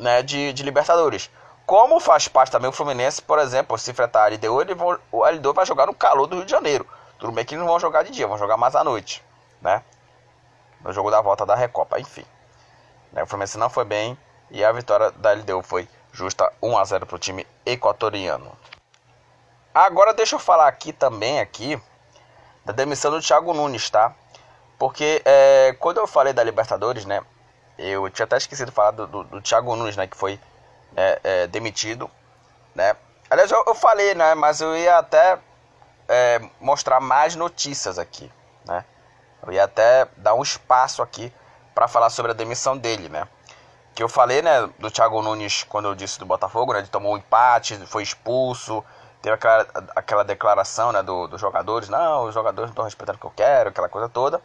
S1: né, de, de, Libertadores. Como faz parte também o Fluminense, por exemplo, se enfrentar a LDU, ele vão, o LDU vai jogar no calor do Rio de Janeiro. Tudo bem que eles não vão jogar de dia, vão jogar mais à noite, né? no jogo da volta da Recopa. Enfim, né, o Fluminense não foi bem e a vitória da LDU foi justa 1 a 0 para o time equatoriano. Agora deixa eu falar aqui também aqui da demissão do Thiago Nunes, tá? Porque é, quando eu falei da Libertadores, né? Eu tinha até esquecido de falar do, do, do Thiago Nunes, né? Que foi é, é, demitido, né? Aliás, eu, eu, falei, né? Mas eu ia até é, mostrar mais notícias aqui, né? Eu ia até dar um espaço aqui para falar sobre a demissão dele, né? Que eu falei, né, do Thiago Nunes quando eu disse do Botafogo, né? Ele tomou um empate, foi expulso, teve aquela, aquela declaração, né, do, dos jogadores, não, os jogadores não estão respeitando o que eu quero, aquela coisa toda,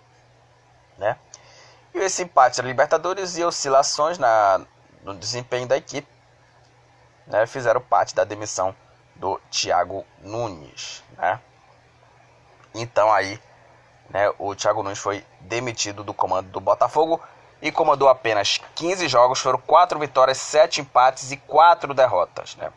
S1: né? E esse empate da Libertadores e oscilações na, no desempenho da equipe, né, fizeram parte da demissão do Thiago Nunes, né? Então aí né, o Thiago Nunes foi demitido do comando do Botafogo e comandou apenas 15 jogos, foram 4 vitórias, 7 empates e 4 derrotas, né?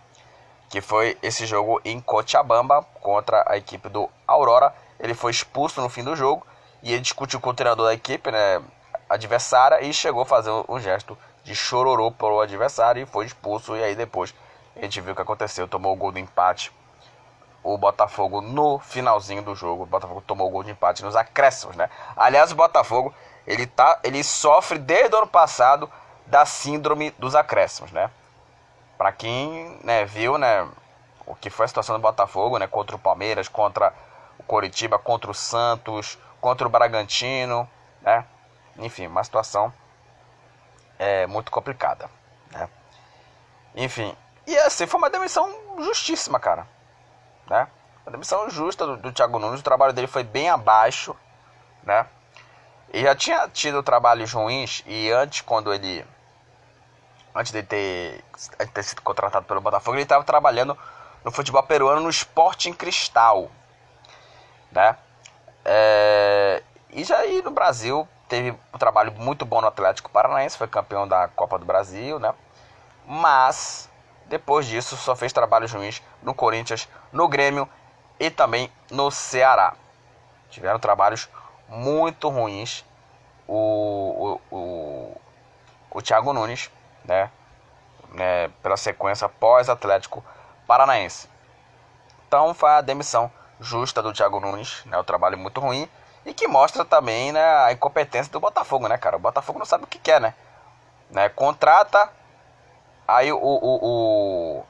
S1: Que foi esse jogo em Cochabamba contra a equipe do Aurora. Ele foi expulso no fim do jogo e ele discutiu com o treinador da equipe, né, adversária, e chegou a fazer um gesto de chororô pro adversário e foi expulso. E aí depois a gente viu o que aconteceu, tomou o gol do empate o Botafogo no finalzinho do jogo. O Botafogo tomou o gol de empate nos acréscimos, né? Aliás, o Botafogo ele, tá, ele sofre desde o ano passado da síndrome dos acréscimos, né? Para quem né, viu, né, o que foi a situação do Botafogo, né, contra o Palmeiras, contra o Coritiba, contra o Santos, contra o Bragantino, né? Enfim, uma situação é, muito complicada. Né? Enfim, e assim, foi uma demissão justíssima, cara. Né? Uma demissão justa do, do Thiago Nunes, o trabalho dele foi bem abaixo, né? E já tinha tido trabalhos ruins e antes, quando ele. Antes de ter, de ter sido contratado pelo Botafogo, ele estava trabalhando no futebol peruano no Sporting Cristal. Né? É, e já aí no Brasil teve um trabalho muito bom no Atlético Paranaense, foi campeão da Copa do Brasil, né? Mas depois disso só fez trabalhos ruins no Corinthians, no Grêmio e também no Ceará. Tiveram trabalhos muito ruins o, o, o, o Thiago Nunes, né? né pela sequência pós-Atlético Paranaense. Então foi a demissão justa do Thiago Nunes, né? O trabalho muito ruim e que mostra também né, a incompetência do Botafogo, né, cara? O Botafogo não sabe o que quer, né? né? Contrata, aí o, o, o,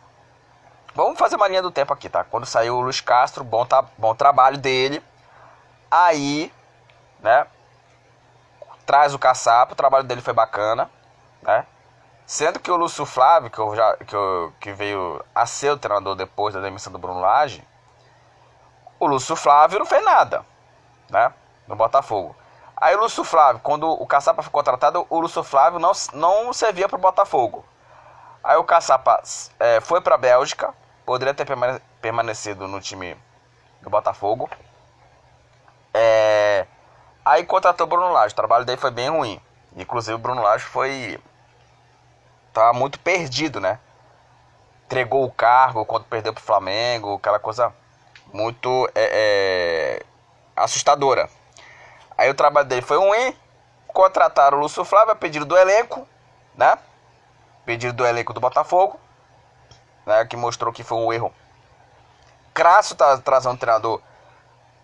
S1: Vamos fazer uma linha do tempo aqui, tá? Quando saiu o Luiz Castro, bom, tá, bom trabalho dele. Aí, né? Traz o caçapa, o trabalho dele foi bacana, né? Sendo que o Lúcio Flávio, que, eu já, que, eu, que veio a ser o treinador depois da demissão do Bruno Lage, o Lúcio Flávio não fez nada, né? No Botafogo. Aí o Lúcio Flávio, quando o Caçapa foi contratado, o Lúcio Flávio não, não servia para o Botafogo. Aí o Caçapa é, foi para a Bélgica, poderia ter permanecido no time do Botafogo. É, aí contratou o Bruno Lage, o trabalho dele foi bem ruim. Inclusive o Bruno Lage foi tava muito perdido, né? Entregou o cargo quando perdeu pro Flamengo, aquela coisa muito é, é, assustadora. Aí o trabalho dele foi ruim, contrataram o Lúcio Flávio a pedido do elenco, né? Pedido do elenco do Botafogo, né? Que mostrou que foi um erro crasso tá, trazer um treinador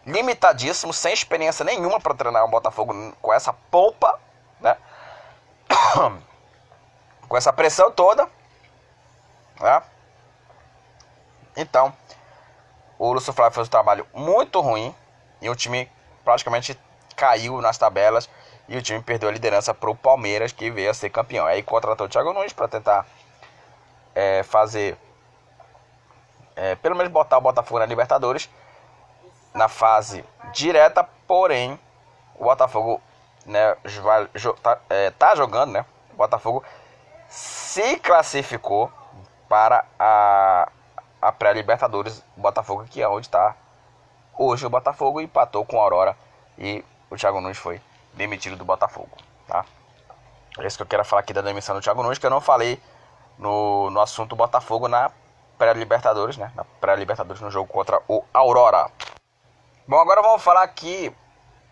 S1: limitadíssimo, sem experiência nenhuma para treinar o Botafogo com essa polpa, né? [COUGHS] com essa pressão toda. Né? Então, o Lúcio Flávio fez um trabalho muito ruim e o time praticamente caiu nas tabelas e o time perdeu a liderança para o Palmeiras que veio a ser campeão. Aí contratou o Thiago Nunes para tentar é, fazer, é, pelo menos botar o Botafogo na Libertadores na fase direta, porém o Botafogo né, tá, é, tá jogando, né? O Botafogo se classificou para a, a pré-Libertadores Botafogo, que é onde está hoje o Botafogo, empatou com a Aurora e o Thiago Nunes foi demitido do Botafogo. Tá? É isso que eu quero falar aqui da demissão do Thiago Nunes, que eu não falei no, no assunto Botafogo na pré-Libertadores, né? Na pré-Libertadores no jogo contra o Aurora. Bom, agora vamos falar aqui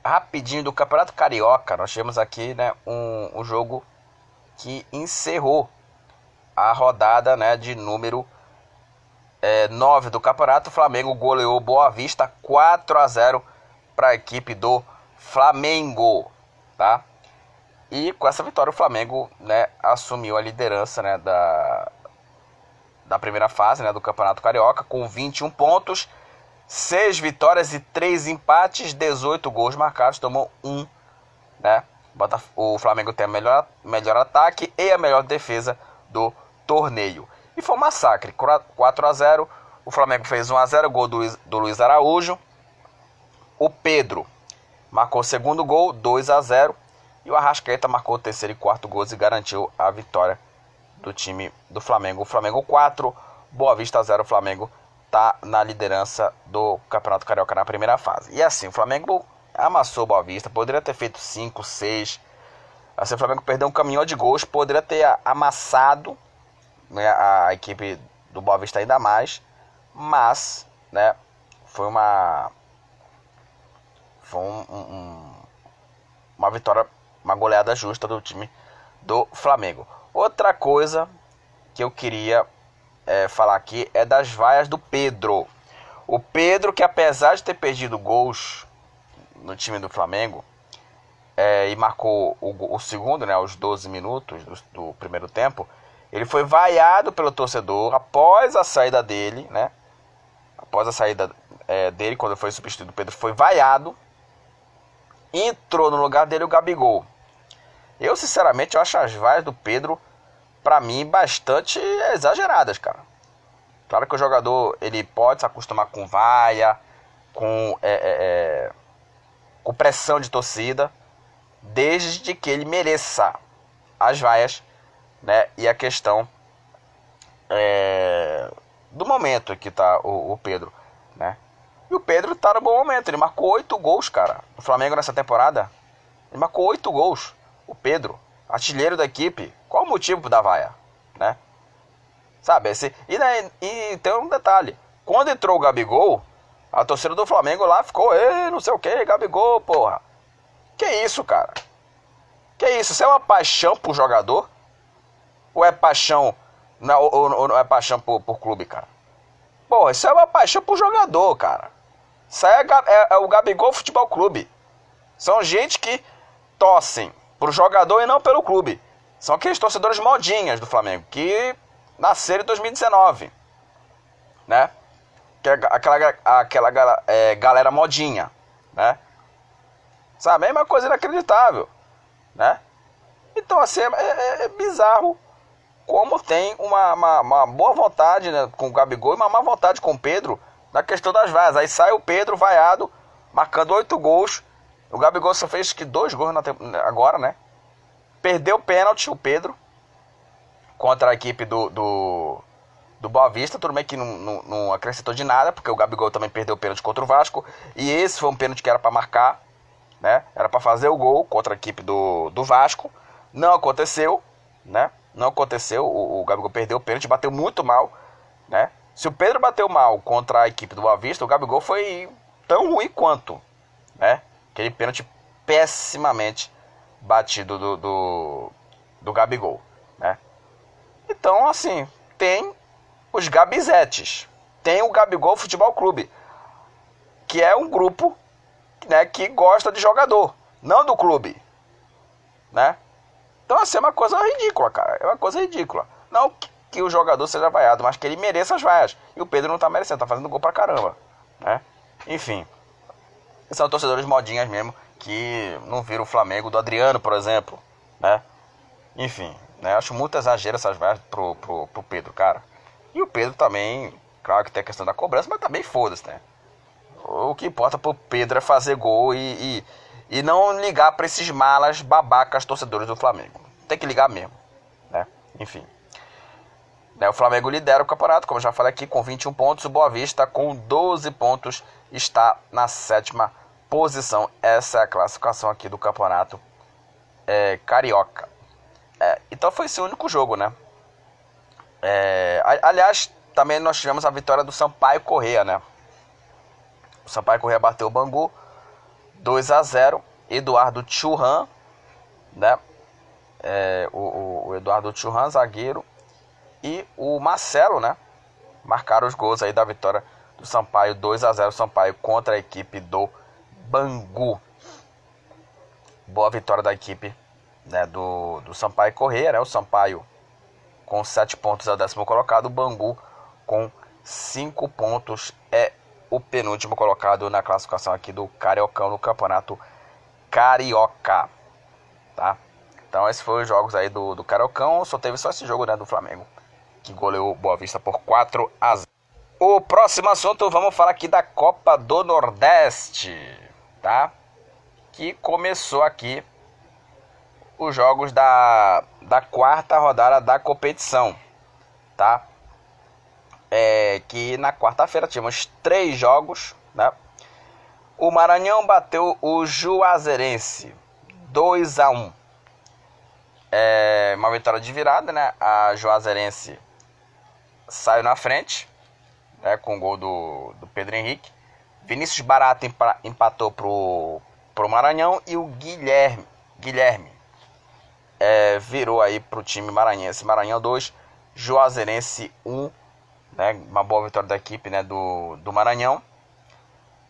S1: rapidinho do Campeonato Carioca. Nós tivemos aqui né, um, um jogo que encerrou a rodada né, de número é, 9 do campeonato. O Flamengo goleou Boa Vista 4 a 0 para a equipe do Flamengo. Tá? E com essa vitória o Flamengo né, assumiu a liderança né, da, da primeira fase né, do Campeonato Carioca com 21 pontos, 6 vitórias e 3 empates, 18 gols marcados, tomou 1 né, o Flamengo tem o melhor, melhor ataque e a melhor defesa do torneio. E foi um massacre, 4 a 0 O Flamengo fez 1 a 0 gol do, do Luiz Araújo. O Pedro marcou o segundo gol, 2 a 0 E o Arrascaeta marcou o terceiro e quarto gols e garantiu a vitória do time do Flamengo. O Flamengo 4, Boa Vista 0. O Flamengo está na liderança do Campeonato Carioca na primeira fase. E assim, o Flamengo amassou o Boa Vista, poderia ter feito 5, 6. Assim, o Flamengo perdeu um caminhão de gols, poderia ter amassado né, a equipe do Boa Vista ainda mais, mas né, foi uma foi um, um, uma vitória, uma goleada justa do time do Flamengo. Outra coisa que eu queria é, falar aqui é das vaias do Pedro. O Pedro, que apesar de ter perdido gols no time do Flamengo é, e marcou o, o, segundo, né, aos 12 minutos do, do, primeiro tempo, ele foi vaiado pelo torcedor após a saída dele, né? Após a saída é, dele, quando foi substituído, o Pedro foi vaiado. Entrou no lugar dele o Gabigol. Eu, sinceramente, eu acho as vaias do Pedro, para mim, bastante exageradas, cara. Claro que o jogador ele pode se acostumar com vaia, com, é, é, é, com pressão de torcida, desde que ele mereça as vaias, né? E a questão é, do momento que tá o, o, Pedro, né? E o Pedro tá no bom momento, ele marcou oito gols, cara, no Flamengo nessa temporada. Ele marcou oito gols, o Pedro, artilheiro da equipe. Qual o motivo da vaia, né? Sabe, esse, e, né, e tem um detalhe. Quando entrou o Gabigol, a torcida do Flamengo lá ficou, ei, não sei o que, Gabigol, porra. Que isso, cara? Que isso? Isso é uma paixão por jogador? Ou é paixão, não, ou, ou, ou é paixão por, por clube, cara? Porra, isso é uma paixão por jogador, cara. Isso é, é, é o Gabigol Futebol Clube. São gente que torcem pro jogador e não pelo clube. São aqueles torcedores modinhas do Flamengo, que nasceram em 2019, né? É aquela, aquela é, galera modinha, né? Sabe? A mesma coisa inacreditável, né? Então, assim, é, é, é bizarro como tem uma, uma, uma, boa vontade né, com o Gabigol e uma má vontade com o Pedro na questão das vaias. Aí sai o Pedro vaiado, marcando oito gols. O Gabigol só fez que dois gols agora, né? Perdeu o pênalti, o Pedro contra a equipe do, do, do Boa Vista. Tudo bem que não, não, não acrescentou de nada, porque o Gabigol também perdeu o pênalti contra o Vasco. E esse foi um pênalti que era para marcar, né? Era para fazer o gol contra a equipe do, do Vasco. Não aconteceu, né? Não aconteceu. O, o Gabigol perdeu o pênalti, bateu muito mal, né? Se o Pedro bateu mal contra a equipe do Boa Vista, o Gabigol foi tão ruim quanto, né? Aquele pênalti pessimamente batido do, do, do Gabigol, né? Então, assim, tem os Gabizetes. Tem o Gabigol Futebol Clube, que é um grupo né, que gosta de jogador, não do clube. Né? Então, assim, é uma coisa ridícula, cara. É uma coisa ridícula. Não que, o jogador seja vaiado, mas que ele mereça as vaias. E o Pedro não tá merecendo, tá fazendo gol pra caramba. Né? Enfim. São torcedores modinhas mesmo, que não viram o Flamengo do Adriano, por exemplo. Né? Enfim, né? Acho muito exagero essas vaias pro, pro, pro Pedro, cara. E o Pedro também, claro que tem a questão da cobrança, mas também foda-se, né? O que importa pro Pedro é fazer gol e, e, e não ligar para esses malas babacas torcedores do Flamengo. Tem que ligar mesmo, né? Enfim. Né, o Flamengo lidera o campeonato, como já falei aqui, com 21 pontos. O Boa Vista, com 12 pontos, está na sétima posição. Essa é a classificação aqui do campeonato é, carioca. É, então foi esse único jogo, né? É, aliás, também nós tivemos a vitória do Sampaio Correia, né? O Sampaio Correia bateu o Bangu 2 a 0 Eduardo Churran, né? É, o, o, Eduardo Churran, zagueiro, e o Marcelo, né? Marcaram os gols aí da vitória do Sampaio 2 a 0 Sampaio contra a equipe do Bangu. Boa vitória da equipe né, do, do Sampaio Correia, né? O Sampaio com 7 pontos é o décimo colocado, o Bangu com 5 pontos é o penúltimo colocado na classificação aqui do Cariocão no Campeonato Carioca, tá? Então esses foram os jogos aí do, do Cariocão, só teve só esse jogo, né, do Flamengo, que goleou Boa Vista por 4 a 0. O próximo assunto, vamos falar aqui da Copa do Nordeste, tá? Que começou aqui os jogos da, da quarta rodada da competição, tá? É, que na quarta-feira tivemos três jogos, né? O Maranhão bateu o Juazeirense 2 a 1. É uma vitória de virada, né? A Juazeirense saiu na frente, né, com o gol do, do Pedro Henrique. Vinícius Barato empatou pro, pro Maranhão e o Guilherme, Guilherme é, virou aí para o time maranhense. Maranhão 2, Juazeirense 1. Né, uma boa vitória da equipe né, do, do Maranhão.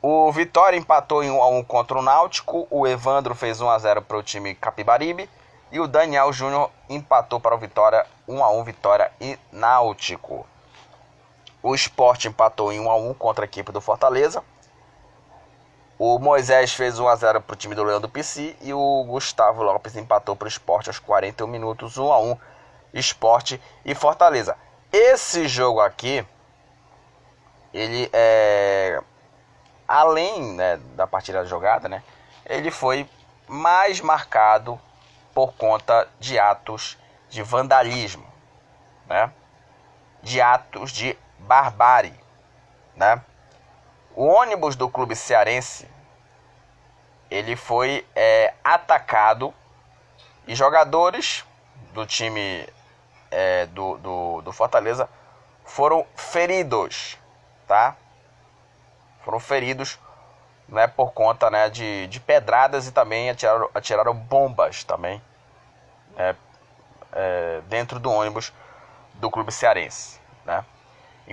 S1: O Vitória empatou em 1 a 1 contra o Náutico. O Evandro fez 1 a 0 para o time Capibaribe. E o Daniel Júnior empatou para o Vitória 1 a 1 Vitória e Náutico. O Sport empatou em 1 a 1 contra a equipe do Fortaleza. O Moisés fez 1 a 0 para o time do Leão do PC e o Gustavo Lopes empatou para o esporte aos 41 minutos, 1 a 1 esporte e Fortaleza. Esse jogo aqui, ele é. Além né, da partida jogada, né? Ele foi mais marcado por conta de atos de vandalismo, né? De atos de barbárie, né? O ônibus do clube cearense ele foi é, atacado e jogadores do time é, do, do, do, Fortaleza foram feridos, tá? Foram feridos né, por conta né, de, de pedradas e também atiraram, atiraram bombas também é, é, dentro do ônibus do clube cearense, né?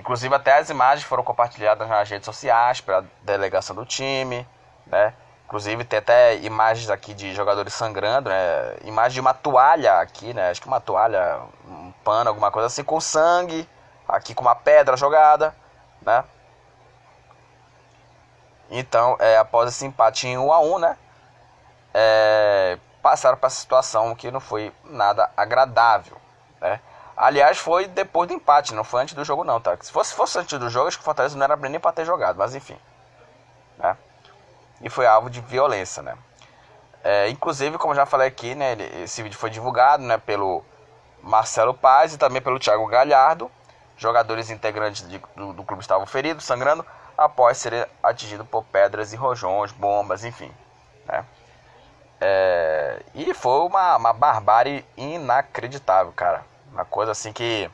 S1: Inclusive até as imagens foram compartilhadas nas redes sociais pela delegação do time, né? Inclusive tem até imagens aqui de jogadores sangrando, né? Imagem de uma toalha aqui, né? Acho que uma toalha, um pano, alguma coisa assim, com sangue, aqui com uma pedra jogada, né? Então, é, após esse empate em 1 a 1 né? É, passaram para essa situação que não foi nada agradável, né? Aliás, foi depois do empate, não foi antes do jogo não, tá? Se fosse, fosse antes do jogo, acho que o Fortaleza não era nem para ter jogado, mas enfim, né? e foi alvo de violência, né? É, inclusive, como já falei aqui, né, esse vídeo foi divulgado né, pelo Marcelo Paz e também pelo Thiago Galhardo. Jogadores integrantes de, do, do, clube estavam feridos, sangrando, após serem atingidos por pedras e rojões, bombas, enfim. Né? É, e foi uma, uma barbárie inacreditável, cara. Uma coisa assim que.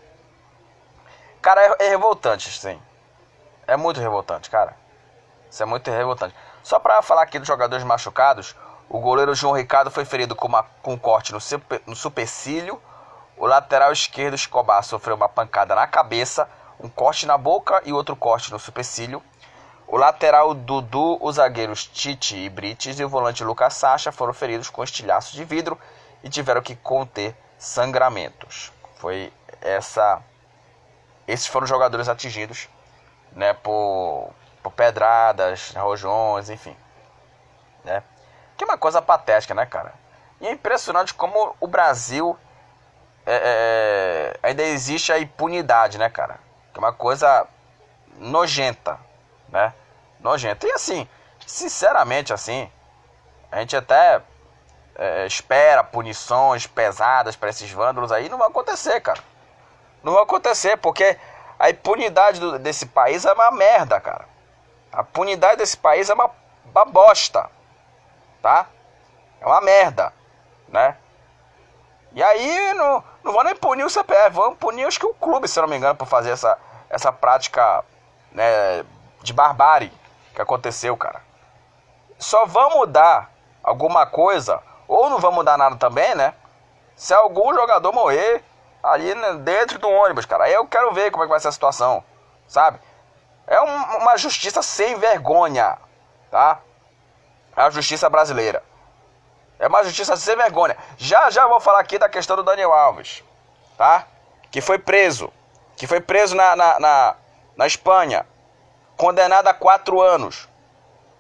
S1: Cara, é, é revoltante, sim. É muito revoltante, cara. Isso é muito revoltante. Só para falar aqui dos jogadores machucados, o goleiro João Ricardo foi ferido com, uma, com um corte no, super, no supercílio. O lateral esquerdo Escobar sofreu uma pancada na cabeça, um corte na boca e outro corte no supercílio. O lateral Dudu, os zagueiros Tite e Brites e o volante Lucas Sacha foram feridos com estilhaços de vidro e tiveram que conter sangramentos. Foi essa esses foram jogadores atingidos, né, por por pedradas, rojões, enfim. Né? Que é uma coisa patética, né, cara? E é impressionante como o Brasil é, é, ainda existe a impunidade, né, cara? Que é uma coisa nojenta, né? Nojenta. E assim, sinceramente, assim, a gente até é, espera punições pesadas para esses vândalos aí, não vai acontecer, cara. Não vai acontecer, porque a impunidade do, desse país é uma merda, cara. A punidade desse país é uma, uma bosta, tá? É uma merda, né? E aí não, não vão nem punir o CPF, vão punir acho que o clube, se não me engano, por fazer essa, essa prática né, de barbárie que aconteceu, cara. Só vão mudar alguma coisa, ou não vão mudar nada também, né? Se algum jogador morrer ali dentro do ônibus, cara. Aí eu quero ver como é que vai ser a situação, sabe? É um, uma justiça sem vergonha, tá? A justiça brasileira. É uma justiça sem vergonha. Já já vou falar aqui da questão do Daniel Alves, tá? Que foi preso. Que foi preso na, na, na, na Espanha. Condenado a quatro anos.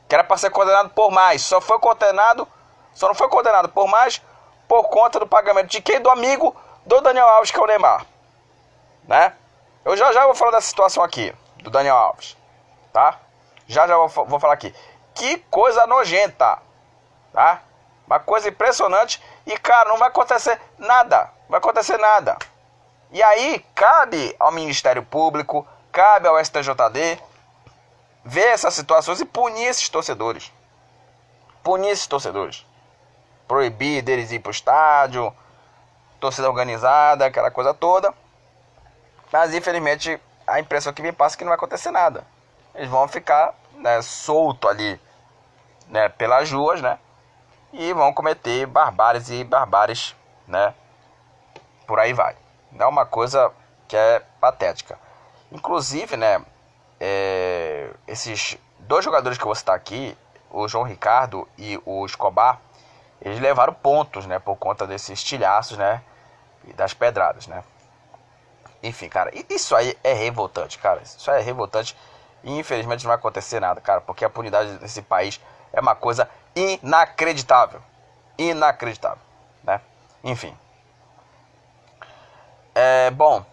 S1: Que era para ser condenado por mais. Só foi condenado. Só não foi condenado por mais por conta do pagamento de quem? Do amigo do Daniel Alves, que é o Neymar. Né? Eu já já vou falar dessa situação aqui do Daniel Alves, tá? Já já vou, vou falar aqui. Que coisa nojenta, tá? Uma coisa impressionante e, cara, não vai acontecer nada. Não vai acontecer nada. E aí, cabe ao Ministério Público, cabe ao STJD ver essas situações e punir esses torcedores. Punir esses torcedores. Proibir deles ir pro estádio, torcida organizada, aquela coisa toda. Mas infelizmente a impressão que me passa é que não vai acontecer nada. Eles vão ficar né, solto ali né, pelas ruas, né? E vão cometer barbáries e barbáries, né? Por aí vai. É uma coisa que é patética. Inclusive, né? É, esses dois jogadores que eu vou citar aqui, o João Ricardo e o Escobar, eles levaram pontos, né? Por conta desses estilhaços, né? E das pedradas, né? Enfim, cara, isso aí é revoltante, cara. Isso aí é revoltante. E infelizmente não vai acontecer nada, cara, porque a punidade desse país É uma coisa inacreditável. Inacreditável, né? Enfim. É, bom,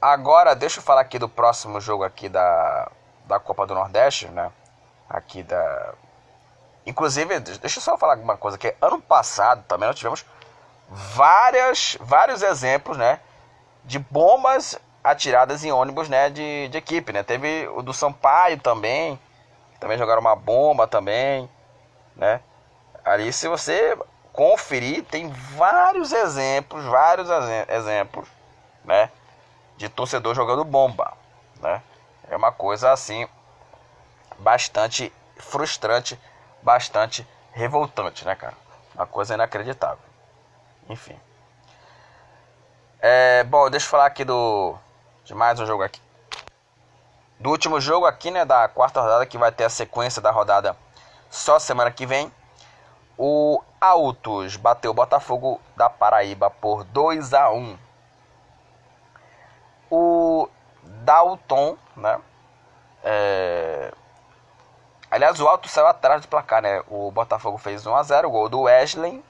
S1: agora deixa eu falar aqui do próximo jogo aqui da, da Copa do Nordeste, né? Aqui da... Inclusive, deixa eu só falar uma coisa que ano passado também nós tivemos várias, vários exemplos, né? De bombas atiradas em ônibus, né? De, de equipe, né? Teve o do Sampaio também, também jogaram uma bomba também, né? Ali, se você conferir, tem vários exemplos, vários exemplos, né? De torcedor jogando bomba, né? É uma coisa assim bastante frustrante, bastante revoltante, né, cara? Uma coisa inacreditável. Enfim. É, bom, deixa eu falar aqui do de mais um jogo aqui. Do último jogo aqui, né, da quarta rodada que vai ter a sequência da rodada só semana que vem. O Autos bateu o Botafogo da Paraíba por 2 a 1. O Dalton, né? É... Aliás, o Autos saiu atrás do placar, né? O Botafogo fez 1 a 0, o gol do Wesley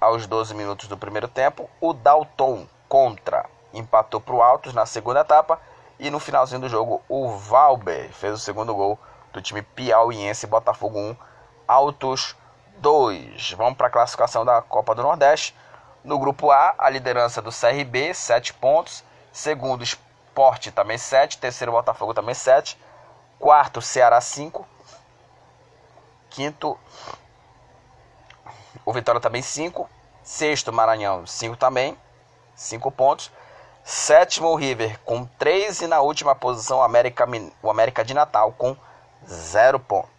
S1: aos 12 minutos do primeiro tempo. O Dalton contra empatou para o Autos na segunda etapa e no finalzinho do jogo o Valber fez o segundo gol do time piauiense Botafogo 1 Autos 2. Vamos para a classificação da Copa do Nordeste. No grupo A, a liderança do CRB, 7 pontos. Segundo, Esporte também 7. Terceiro, Botafogo também 7. Quarto, Ceará 5. Quinto, o Vitória também 5. Sexto, Maranhão 5 também. 5 pontos. Sétimo, o River com 3. E na última posição, América, o América de Natal com 0 pontos.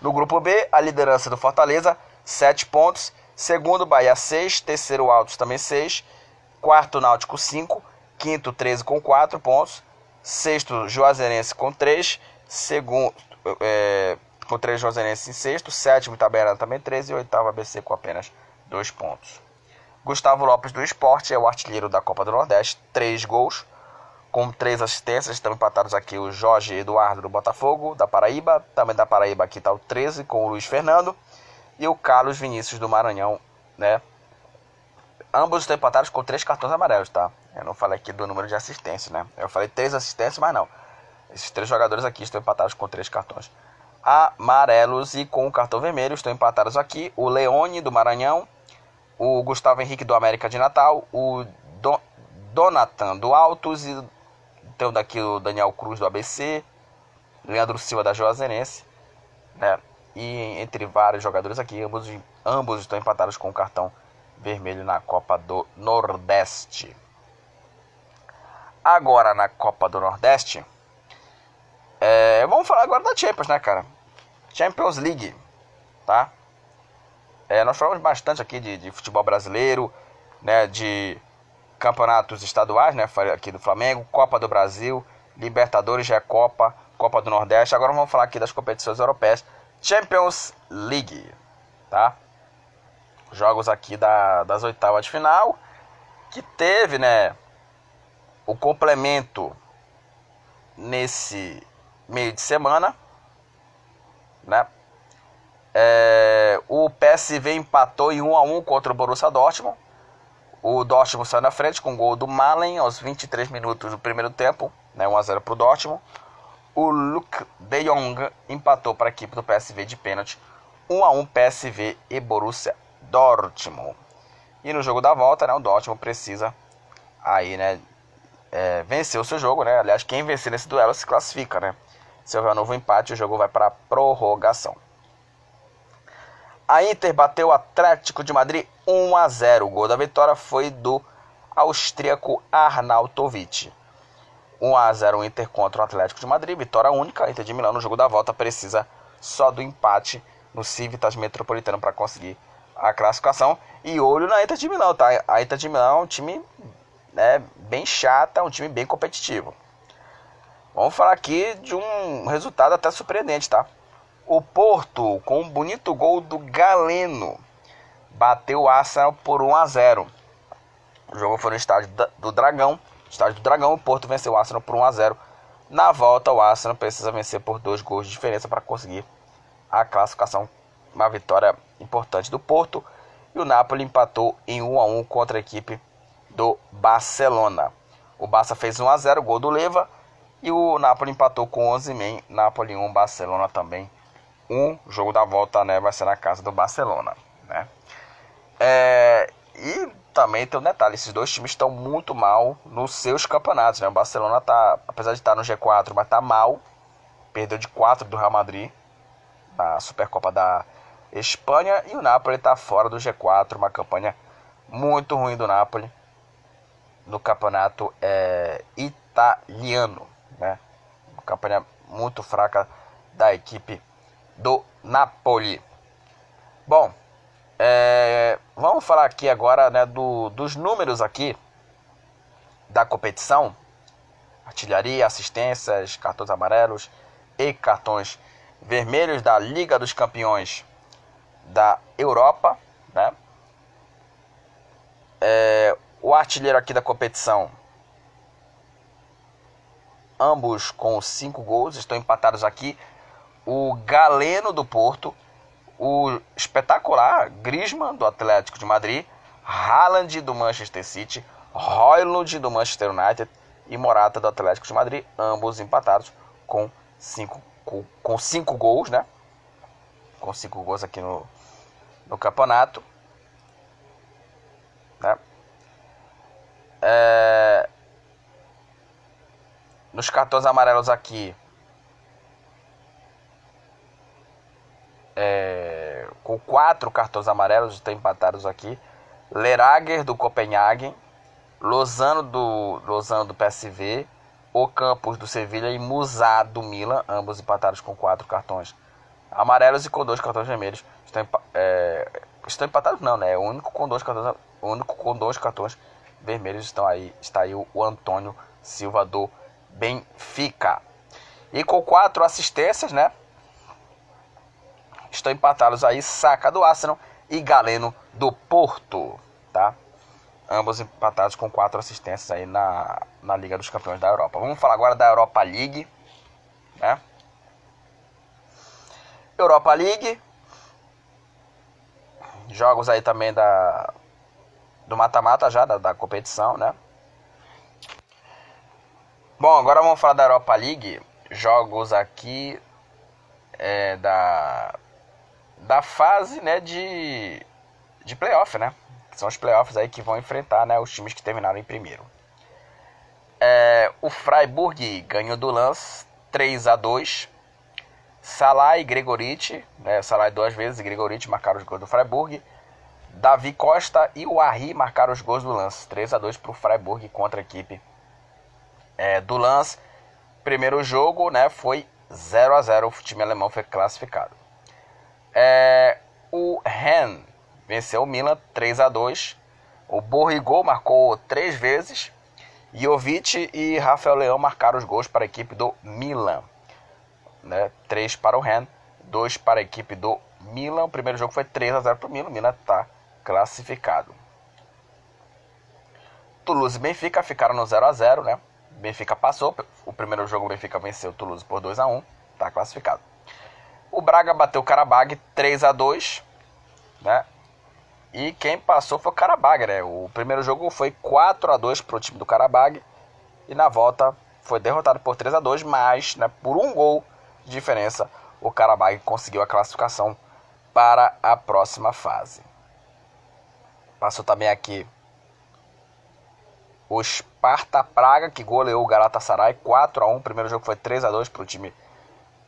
S1: No grupo B, a liderança do Fortaleza, 7 pontos. Segundo, Bahia, 6. Terceiro, Altos, também 6. Quarto, Náutico, 5. Quinto, 13 com 4 pontos. Sexto, Juazeirense com 3. Segundo, é, com 3 Juazeirense em sexto. Sétimo, Itabaiana também 13. E oitavo, ABC com apenas 2 pontos. Gustavo Lopes do Esporte é o artilheiro da Copa do Nordeste. 3 gols com três assistências. Estão empatados aqui o Jorge Eduardo do Botafogo, da Paraíba. Também da Paraíba aqui está o 13 com o Luiz Fernando. E o Carlos Vinícius do Maranhão, né? Ambos estão empatados com três cartões amarelos, tá? Eu não falei aqui do número de assistências, né? Eu falei três assistências, mas não. Esses três jogadores aqui estão empatados com três cartões amarelos e com o cartão vermelho estão empatados aqui o Leone do Maranhão, o Gustavo Henrique do América de Natal, o Don Donatan do Altos e tem daqui o Daniel Cruz do ABC, Leandro Silva da Juazeirense, né? E entre vários jogadores aqui, ambos, ambos estão empatados com o cartão vermelho na Copa do Nordeste. Agora na Copa do Nordeste, é, vamos falar agora da Champions, né, cara? Champions League, tá? É, nós falamos bastante aqui de, de futebol brasileiro, né, de campeonatos estaduais, né? Aqui do Flamengo, Copa do Brasil, Libertadores, Recopa, Copa do Nordeste. Agora vamos falar aqui das competições europeias. Champions League, tá? Jogos aqui da, das oitavas de final, que teve, né? O complemento nesse meio de semana, né? É, o PSV empatou em 1 a 1 contra o Borussia Dortmund. O Dortmund saiu na frente com o gol do Malen aos 23 minutos do primeiro tempo, né, 1 a 0 para o Dortmund. O Luke de Jong empatou para a equipe do PSV de pênalti, 1 a 1 PSV e Borussia Dortmund. E no jogo da volta, né, o Dortmund precisa aí, né, é, vencer o seu jogo, né? Aliás, quem vencer nesse duelo se classifica, né? Se houver um novo empate, o jogo vai para prorrogação. A Inter bateu o Atlético de Madrid 1 a 0. O gol da vitória foi do austríaco Arnautovic. 1 a 0 o Inter contra o Atlético de Madrid, vitória única. A Inter de Milão no jogo da volta precisa só do empate no Civitas Metropolitano para conseguir a classificação. E olho na Inter de Milão, tá? A Inter de Milão é um time né, bem chata, um time bem competitivo. Vamos falar aqui de um resultado até surpreendente, tá? O Porto, com um bonito gol do Galeno, bateu o Arsenal por 1 a 0. O jogo foi no estádio do Dragão. Estádio do Dragão, o Porto venceu o Arsenal por 1 a 0. Na volta, o Arsenal precisa vencer por dois gols de diferença para conseguir a classificação, uma vitória importante do Porto. E o Napoli empatou em 1 a 1 contra a equipe do Barcelona. O Barça fez 1 a 0, gol do Leva, e o Napoli empatou com 11 men. Napoli 1, Barcelona também. Um jogo da volta, né, vai ser na casa do Barcelona, né? É, e também tem um detalhe, esses dois times estão muito mal nos seus campeonatos, né? O Barcelona tá, apesar de estar no G4, mas tá mal. Perdeu de 4 do Real Madrid na Supercopa da Espanha e o Napoli está fora do G4, uma campanha muito ruim do Napoli no campeonato é, italiano, né? Uma campanha muito fraca da equipe do Napoli. Bom, é, vamos falar aqui agora né, do, dos números aqui da competição. Artilharia, assistências, cartões amarelos e cartões vermelhos da Liga dos Campeões da Europa, né? É, o artilheiro aqui da competição, ambos com cinco gols, estão empatados aqui. O Galeno do Porto, o espetacular Griezmann do Atlético de Madrid, Haaland do Manchester City, Roylund do Manchester United e Morata do Atlético de Madrid, ambos empatados com cinco, com, cinco gols, né? Com cinco gols aqui no, no campeonato. Né? É... Nos cartões amarelos aqui. É... Com quatro cartões amarelos estão empatados aqui. Lerager do Copenhagen. Lozano do, Lozano do PSV. O Campos do Sevilha e Musá do Milan. Ambos empatados com quatro cartões amarelos e com dois cartões vermelhos. Estão, é... estão empatados não, né? É o único com dois cartões, o único com dois cartões vermelhos estão aí, está aí o, Antônio Silva do Benfica. E com quatro assistências, né? Estão empatados aí Saca do Arsenal e Galeno do Porto, tá? Ambos empatados com quatro assistências aí na, na Liga dos Campeões da Europa. Vamos falar agora da Europa League, né? Europa League. Jogos aí também da do mata-mata já, da, da competição, né? Bom, agora vamos falar da Europa League. Jogos aqui é, da, da fase né, de, de playoff, né? São os playoffs aí que vão enfrentar né, os times que terminaram em primeiro. É, o Freiburg ganhou do Lance 3 a 2 Salah e Gregoriti, né, Salah duas vezes e Gregoriti marcaram os gols do Freiburg. Davi Costa e o Arri marcaram os gols do lance. 3 a 2 para o Freiburg contra a equipe é, do lance. Primeiro jogo né, foi 0 a 0 O time alemão foi classificado. É, o Ren venceu o Milan 3 a 2 O Borrigol marcou três vezes. Jovic e Rafael Leão marcaram os gols para a equipe do Milan. Né? 3 para o Ren, 2 para a equipe do Milan. O primeiro jogo foi 3 a 0 para o Milan. O Milan está classificado. Toulouse e Benfica ficaram no 0 a 0 né? Benfica passou. O primeiro jogo o Benfica venceu o Toulouse por 2 a 1 Está classificado. O Braga bateu o Karabag 3 a 2 né? E quem passou foi o Karabag, né? O primeiro jogo foi 4 a 2 para o time do Karabag. E na volta foi derrotado por 3 a 2 mas né, por um gol de diferença o Karabag conseguiu a classificação para a próxima fase. Passou também aqui o Sparta Praga, que goleou o Galatasaray 4 a 1 O primeiro jogo foi 3 a 2 para o time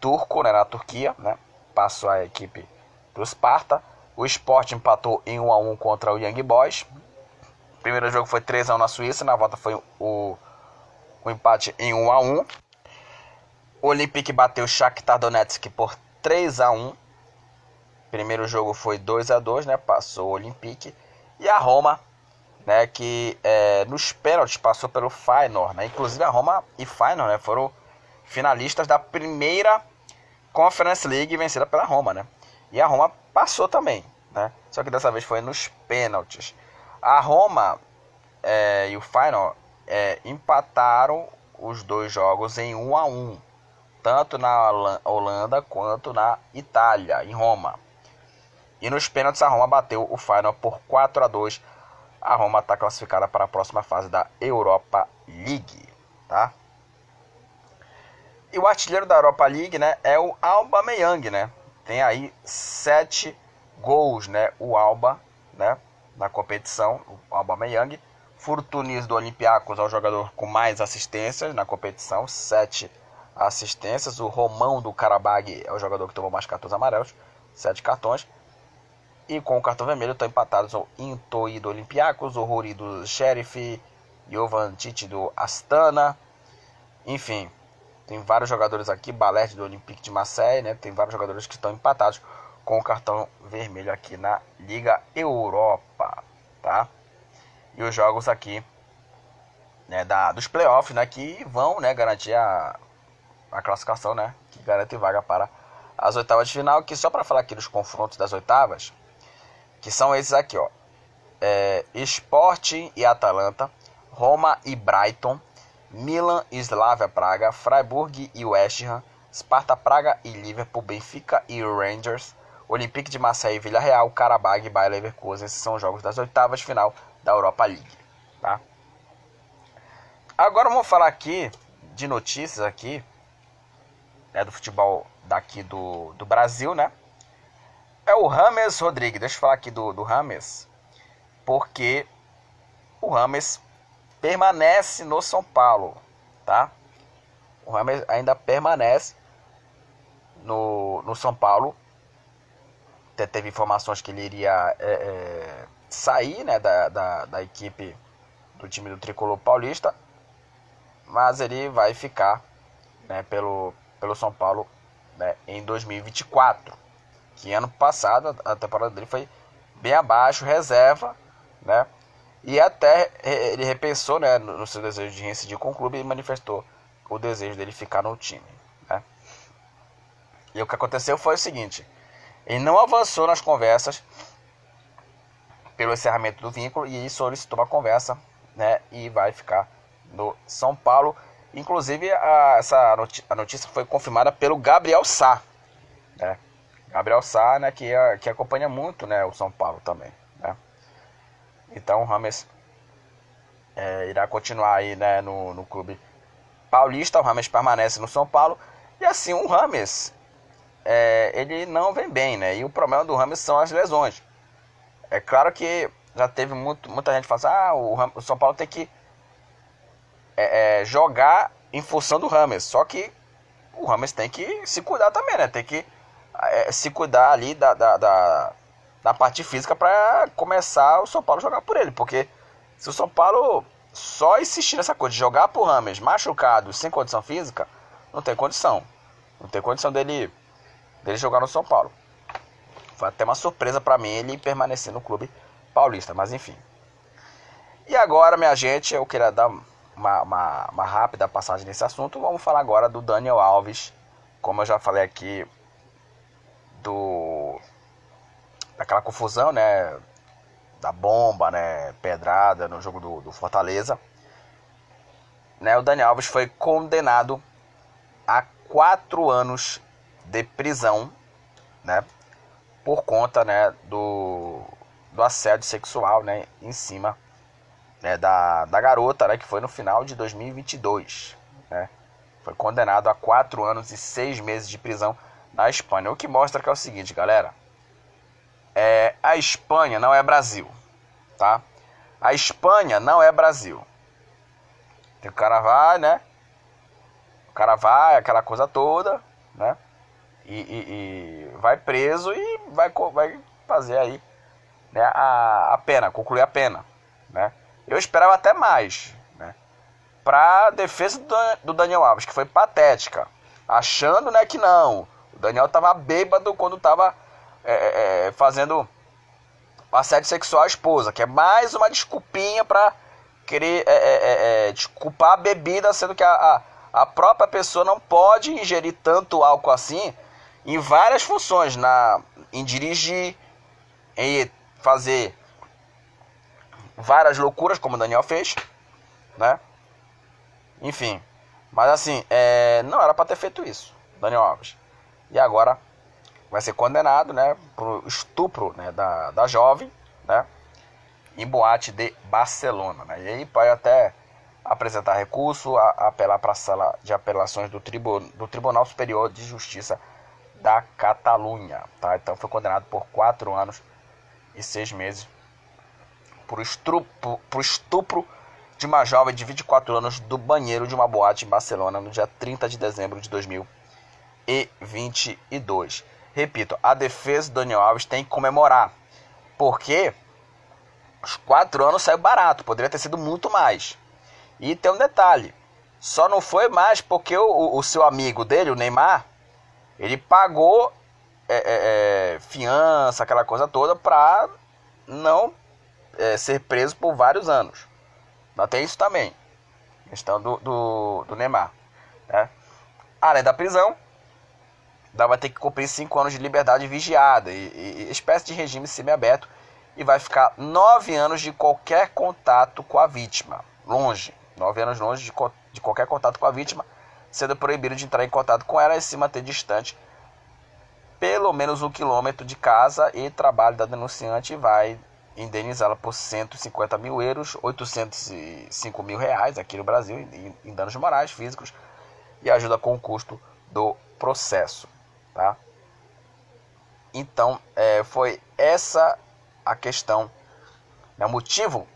S1: turco, né, na Turquia. Né? Passou a equipe do Sparta. O Sport empatou em 1 a 1 contra o Young Boys. O primeiro jogo foi 3 a 1 na Suíça. Na volta foi o, o empate em 1 a 1 O Olympique bateu o Shakhtar Donetsk por 3 a 1 Primeiro jogo foi 2 a 2 né? Passou o Olympique. E a Roma, né, que é, nos pênaltis passou pelo Feyenoord, né? Inclusive a Roma e Feyenoord, né, foram finalistas da primeira Conference League vencida pela Roma, né? E a Roma passou também, né? Só que dessa vez foi nos pênaltis. A Roma é, e o Feyenoord é, empataram os dois jogos em 1 a 1 tanto na Holanda quanto na Itália, em Roma. E nos pênaltis a Roma bateu o Final por 4 a 2. A Roma está classificada para a próxima fase da Europa League, tá? E o artilheiro da Europa League, né, é o Alba Meyang, né? Tem aí sete gols, né? O Alba, né, na competição, o Alba Meyang. Furtunis do Olympiacos é o jogador com mais assistências na competição, sete assistências. O Romão do Karabag é o jogador que tomou mais cartões amarelos, sete cartões. E com o cartão vermelho estão empatados o Intoi do Olympiacos, o Ruri do Sheriff, Jovan Tite do Astana. Enfim, tem vários jogadores aqui, Balete do Olympique de Marseille, né? Tem vários jogadores que estão empatados com o cartão vermelho aqui na Liga Europa, tá? E os jogos aqui né, da, dos playoffs, né, que vão, né, garantir a, a classificação, né, que garante vaga para as oitavas de final, que só para falar aqui dos confrontos das oitavas, que são esses aqui, ó. É, Sporting e Atalanta, Roma e Brighton, Milan e Slavia Praga, Freiburg e West Ham, Sparta Praga e Liverpool, Benfica e Rangers, Olympique de Marseille e Villarreal, Karabag e Bayer Leverkusen. Esses são os jogos das oitavas de final da Europa League, tá? Agora vamos falar aqui de notícias aqui né, do futebol daqui do, do Brasil, né? É o Rames Rodrigues. Deixa eu falar aqui do, do Rames, porque o Rames permanece no São Paulo, tá? O Rames ainda permanece no, no São Paulo. Até teve informações que ele iria é, é, sair né, da, da, da equipe do time do Tricolor Paulista, mas ele vai ficar né, pelo, pelo São Paulo né, em 2024. Que ano passado a temporada dele foi bem abaixo, reserva, né? E até ele repensou né, no seu desejo de reincidir com o clube e manifestou o desejo dele ficar no time. Né? E o que aconteceu foi o seguinte: ele não avançou nas conversas pelo encerramento do vínculo e solicitou uma conversa né, e vai ficar no São Paulo. Inclusive, a, essa notícia, a notícia foi confirmada pelo Gabriel Sá. Né? Gabriel Sá, né, que, é, que acompanha muito né, o São Paulo também. Né? Então o Rames é, irá continuar aí né, no, no clube paulista. O Rames permanece no São Paulo. E assim, o Rames é, ele não vem bem, né? E o problema do Rames são as lesões. É claro que já teve muito, muita gente falando assim, ah, o, o São Paulo tem que é, é, jogar em função do Rames. Só que o Rames tem que se cuidar também, né? Tem que é, se cuidar ali da, da, da da parte física para começar o São Paulo jogar por ele. Porque se o São Paulo só insistir nessa coisa de jogar por Rames machucado, sem condição física, não tem condição. Não tem condição dele, dele jogar no São Paulo. Foi até uma surpresa para mim ele permanecer no clube paulista, mas enfim. E agora, minha gente, eu queria dar uma, uma, uma rápida passagem nesse assunto. Vamos falar agora do Daniel Alves. Como eu já falei aqui, do daquela confusão, né? Da bomba, né? Pedrada no jogo do, do Fortaleza. Né, o Daniel Alves foi condenado a quatro anos de prisão, né? Por conta, né? Do, do assédio sexual, né? Em cima né, da, da garota, né? Que foi no final de 2022, né? Foi condenado a quatro anos e seis meses de prisão na Espanha. O que mostra que é o seguinte, galera é, a Espanha não é Brasil, tá? A Espanha não é Brasil. O cara vai, né? O cara vai, aquela coisa toda, né? E, e, e vai preso e vai, vai fazer aí né, a, a pena, concluir a pena, né? Eu esperava até mais, né? Pra defesa do, do Daniel Alves, que foi patética, achando, né, que não. Daniel tava bêbado quando tava é, é, é, fazendo assédio sexual à esposa, que é mais uma desculpinha para querer é, é, é, desculpar a bebida, sendo que a, a, a, própria pessoa não pode ingerir tanto álcool assim em várias funções, na, em dirigir, em fazer várias loucuras, como o Daniel fez, né? Enfim, mas assim, não era para ter feito isso, Daniel Alves. E agora vai ser condenado, né, por estupro, né, da, da jovem, né, em boate de Barcelona, né? E aí pode até apresentar recurso, a, apelar para a sala de apelações do, tribu, do Tribunal Superior de Justiça da Catalunha, tá? Então foi condenado por quatro anos e seis meses por estupro, por estupro de uma jovem de 24 anos do banheiro de uma boate em Barcelona no dia 30 de dezembro de 2022. Repito, a defesa do Daniel Alves tem que comemorar, porque os quatro anos saiu barato, poderia ter sido muito mais. E tem um detalhe, só não foi mais porque o, o seu amigo dele, o Neymar, ele pagou é, é, é fiança, aquela coisa toda, para não é, ser preso por vários anos. Mas tem isso também. Questão do, do, do Neymar. Né? Além da prisão, vai ter que cumprir 5 anos de liberdade vigiada e, e, espécie de regime semiaberto e vai ficar 9 anos de qualquer contato com a vítima. Longe. 9 anos longe de, de qualquer contato com a vítima, sendo proibido de entrar em contato com ela e se manter distante pelo menos um quilômetro de casa e trabalho da denunciante vai indenizá-la por 150 mil euros, 805 mil reais aqui no Brasil, em danos morais, físicos, e ajuda com o custo do processo. Tá? Então, é, foi essa a questão, né, o motivo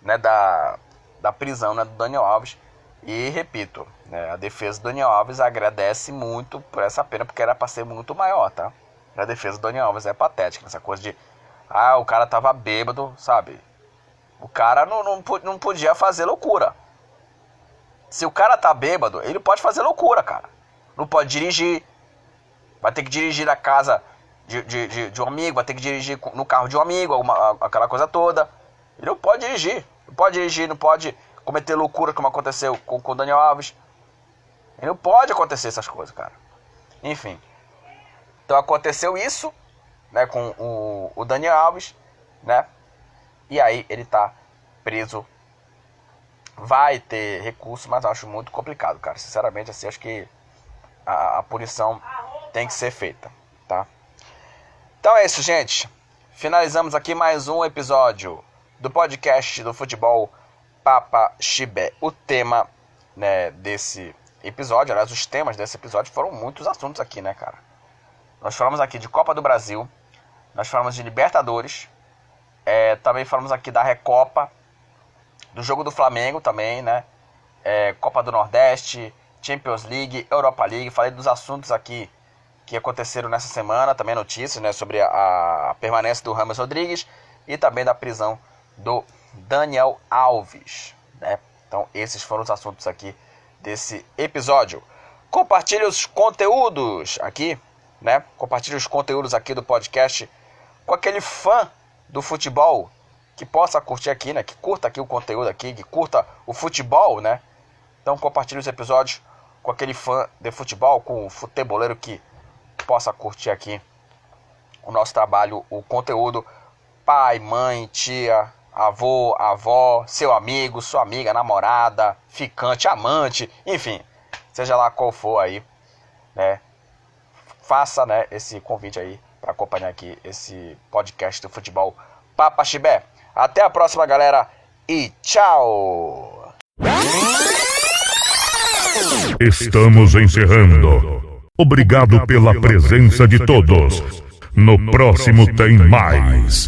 S1: né, da, da prisão né, do Daniel Alves. E repito, né, a defesa do Daniel Alves agradece muito por essa pena, porque era para ser muito maior, tá? A defesa do Daniel Alves é patética, essa coisa de ah, o cara tava bêbado, sabe? O cara não, não, não podia fazer loucura. Se o cara tá bêbado, ele pode fazer loucura, cara. Não pode dirigir. Vai ter que dirigir na casa de, de, de, de um amigo, vai ter que dirigir no carro de um amigo, alguma, aquela coisa toda. Ele não pode dirigir. Não pode dirigir, não pode cometer loucura como aconteceu com o Daniel Alves. Ele não pode acontecer essas coisas, cara. Enfim. Então aconteceu isso né, com o, o Daniel Alves, né? E aí ele tá preso. Vai ter recurso, mas acho muito complicado, cara. Sinceramente, assim, acho que a, a punição tem que ser feita, tá? Então é isso, gente. Finalizamos aqui mais um episódio do podcast do futebol Papa Chibé. O tema né, desse episódio, aliás, os temas desse episódio foram muitos assuntos aqui, né, cara? Nós falamos aqui de Copa do Brasil, nós falamos de Libertadores. É, também falamos aqui da Recopa. Do jogo do Flamengo também, né? É, Copa do Nordeste, Champions League, Europa League. Falei dos assuntos aqui que aconteceram nessa semana. Também notícias, né? Sobre a, a permanência do Ramos Rodrigues. E também da prisão do Daniel Alves, né? Então esses foram os assuntos aqui desse episódio. Compartilhe os conteúdos aqui, né? Compartilhe os conteúdos aqui do podcast com aquele fã do futebol que possa curtir aqui, né? Que curta aqui o conteúdo aqui, que curta o futebol, né? Então compartilhe os episódios com aquele fã de futebol, com o futeboleiro que possa curtir aqui o nosso trabalho, o conteúdo. Pai, mãe, tia, avô, avó, seu amigo, sua amiga, namorada, ficante, amante, enfim, seja lá qual for aí, né? Faça, né, esse convite aí para acompanhar aqui esse podcast do futebol Papa Chibé. Até a próxima, galera, e tchau!
S2: Estamos encerrando. Obrigado pela presença de todos. No próximo tem mais.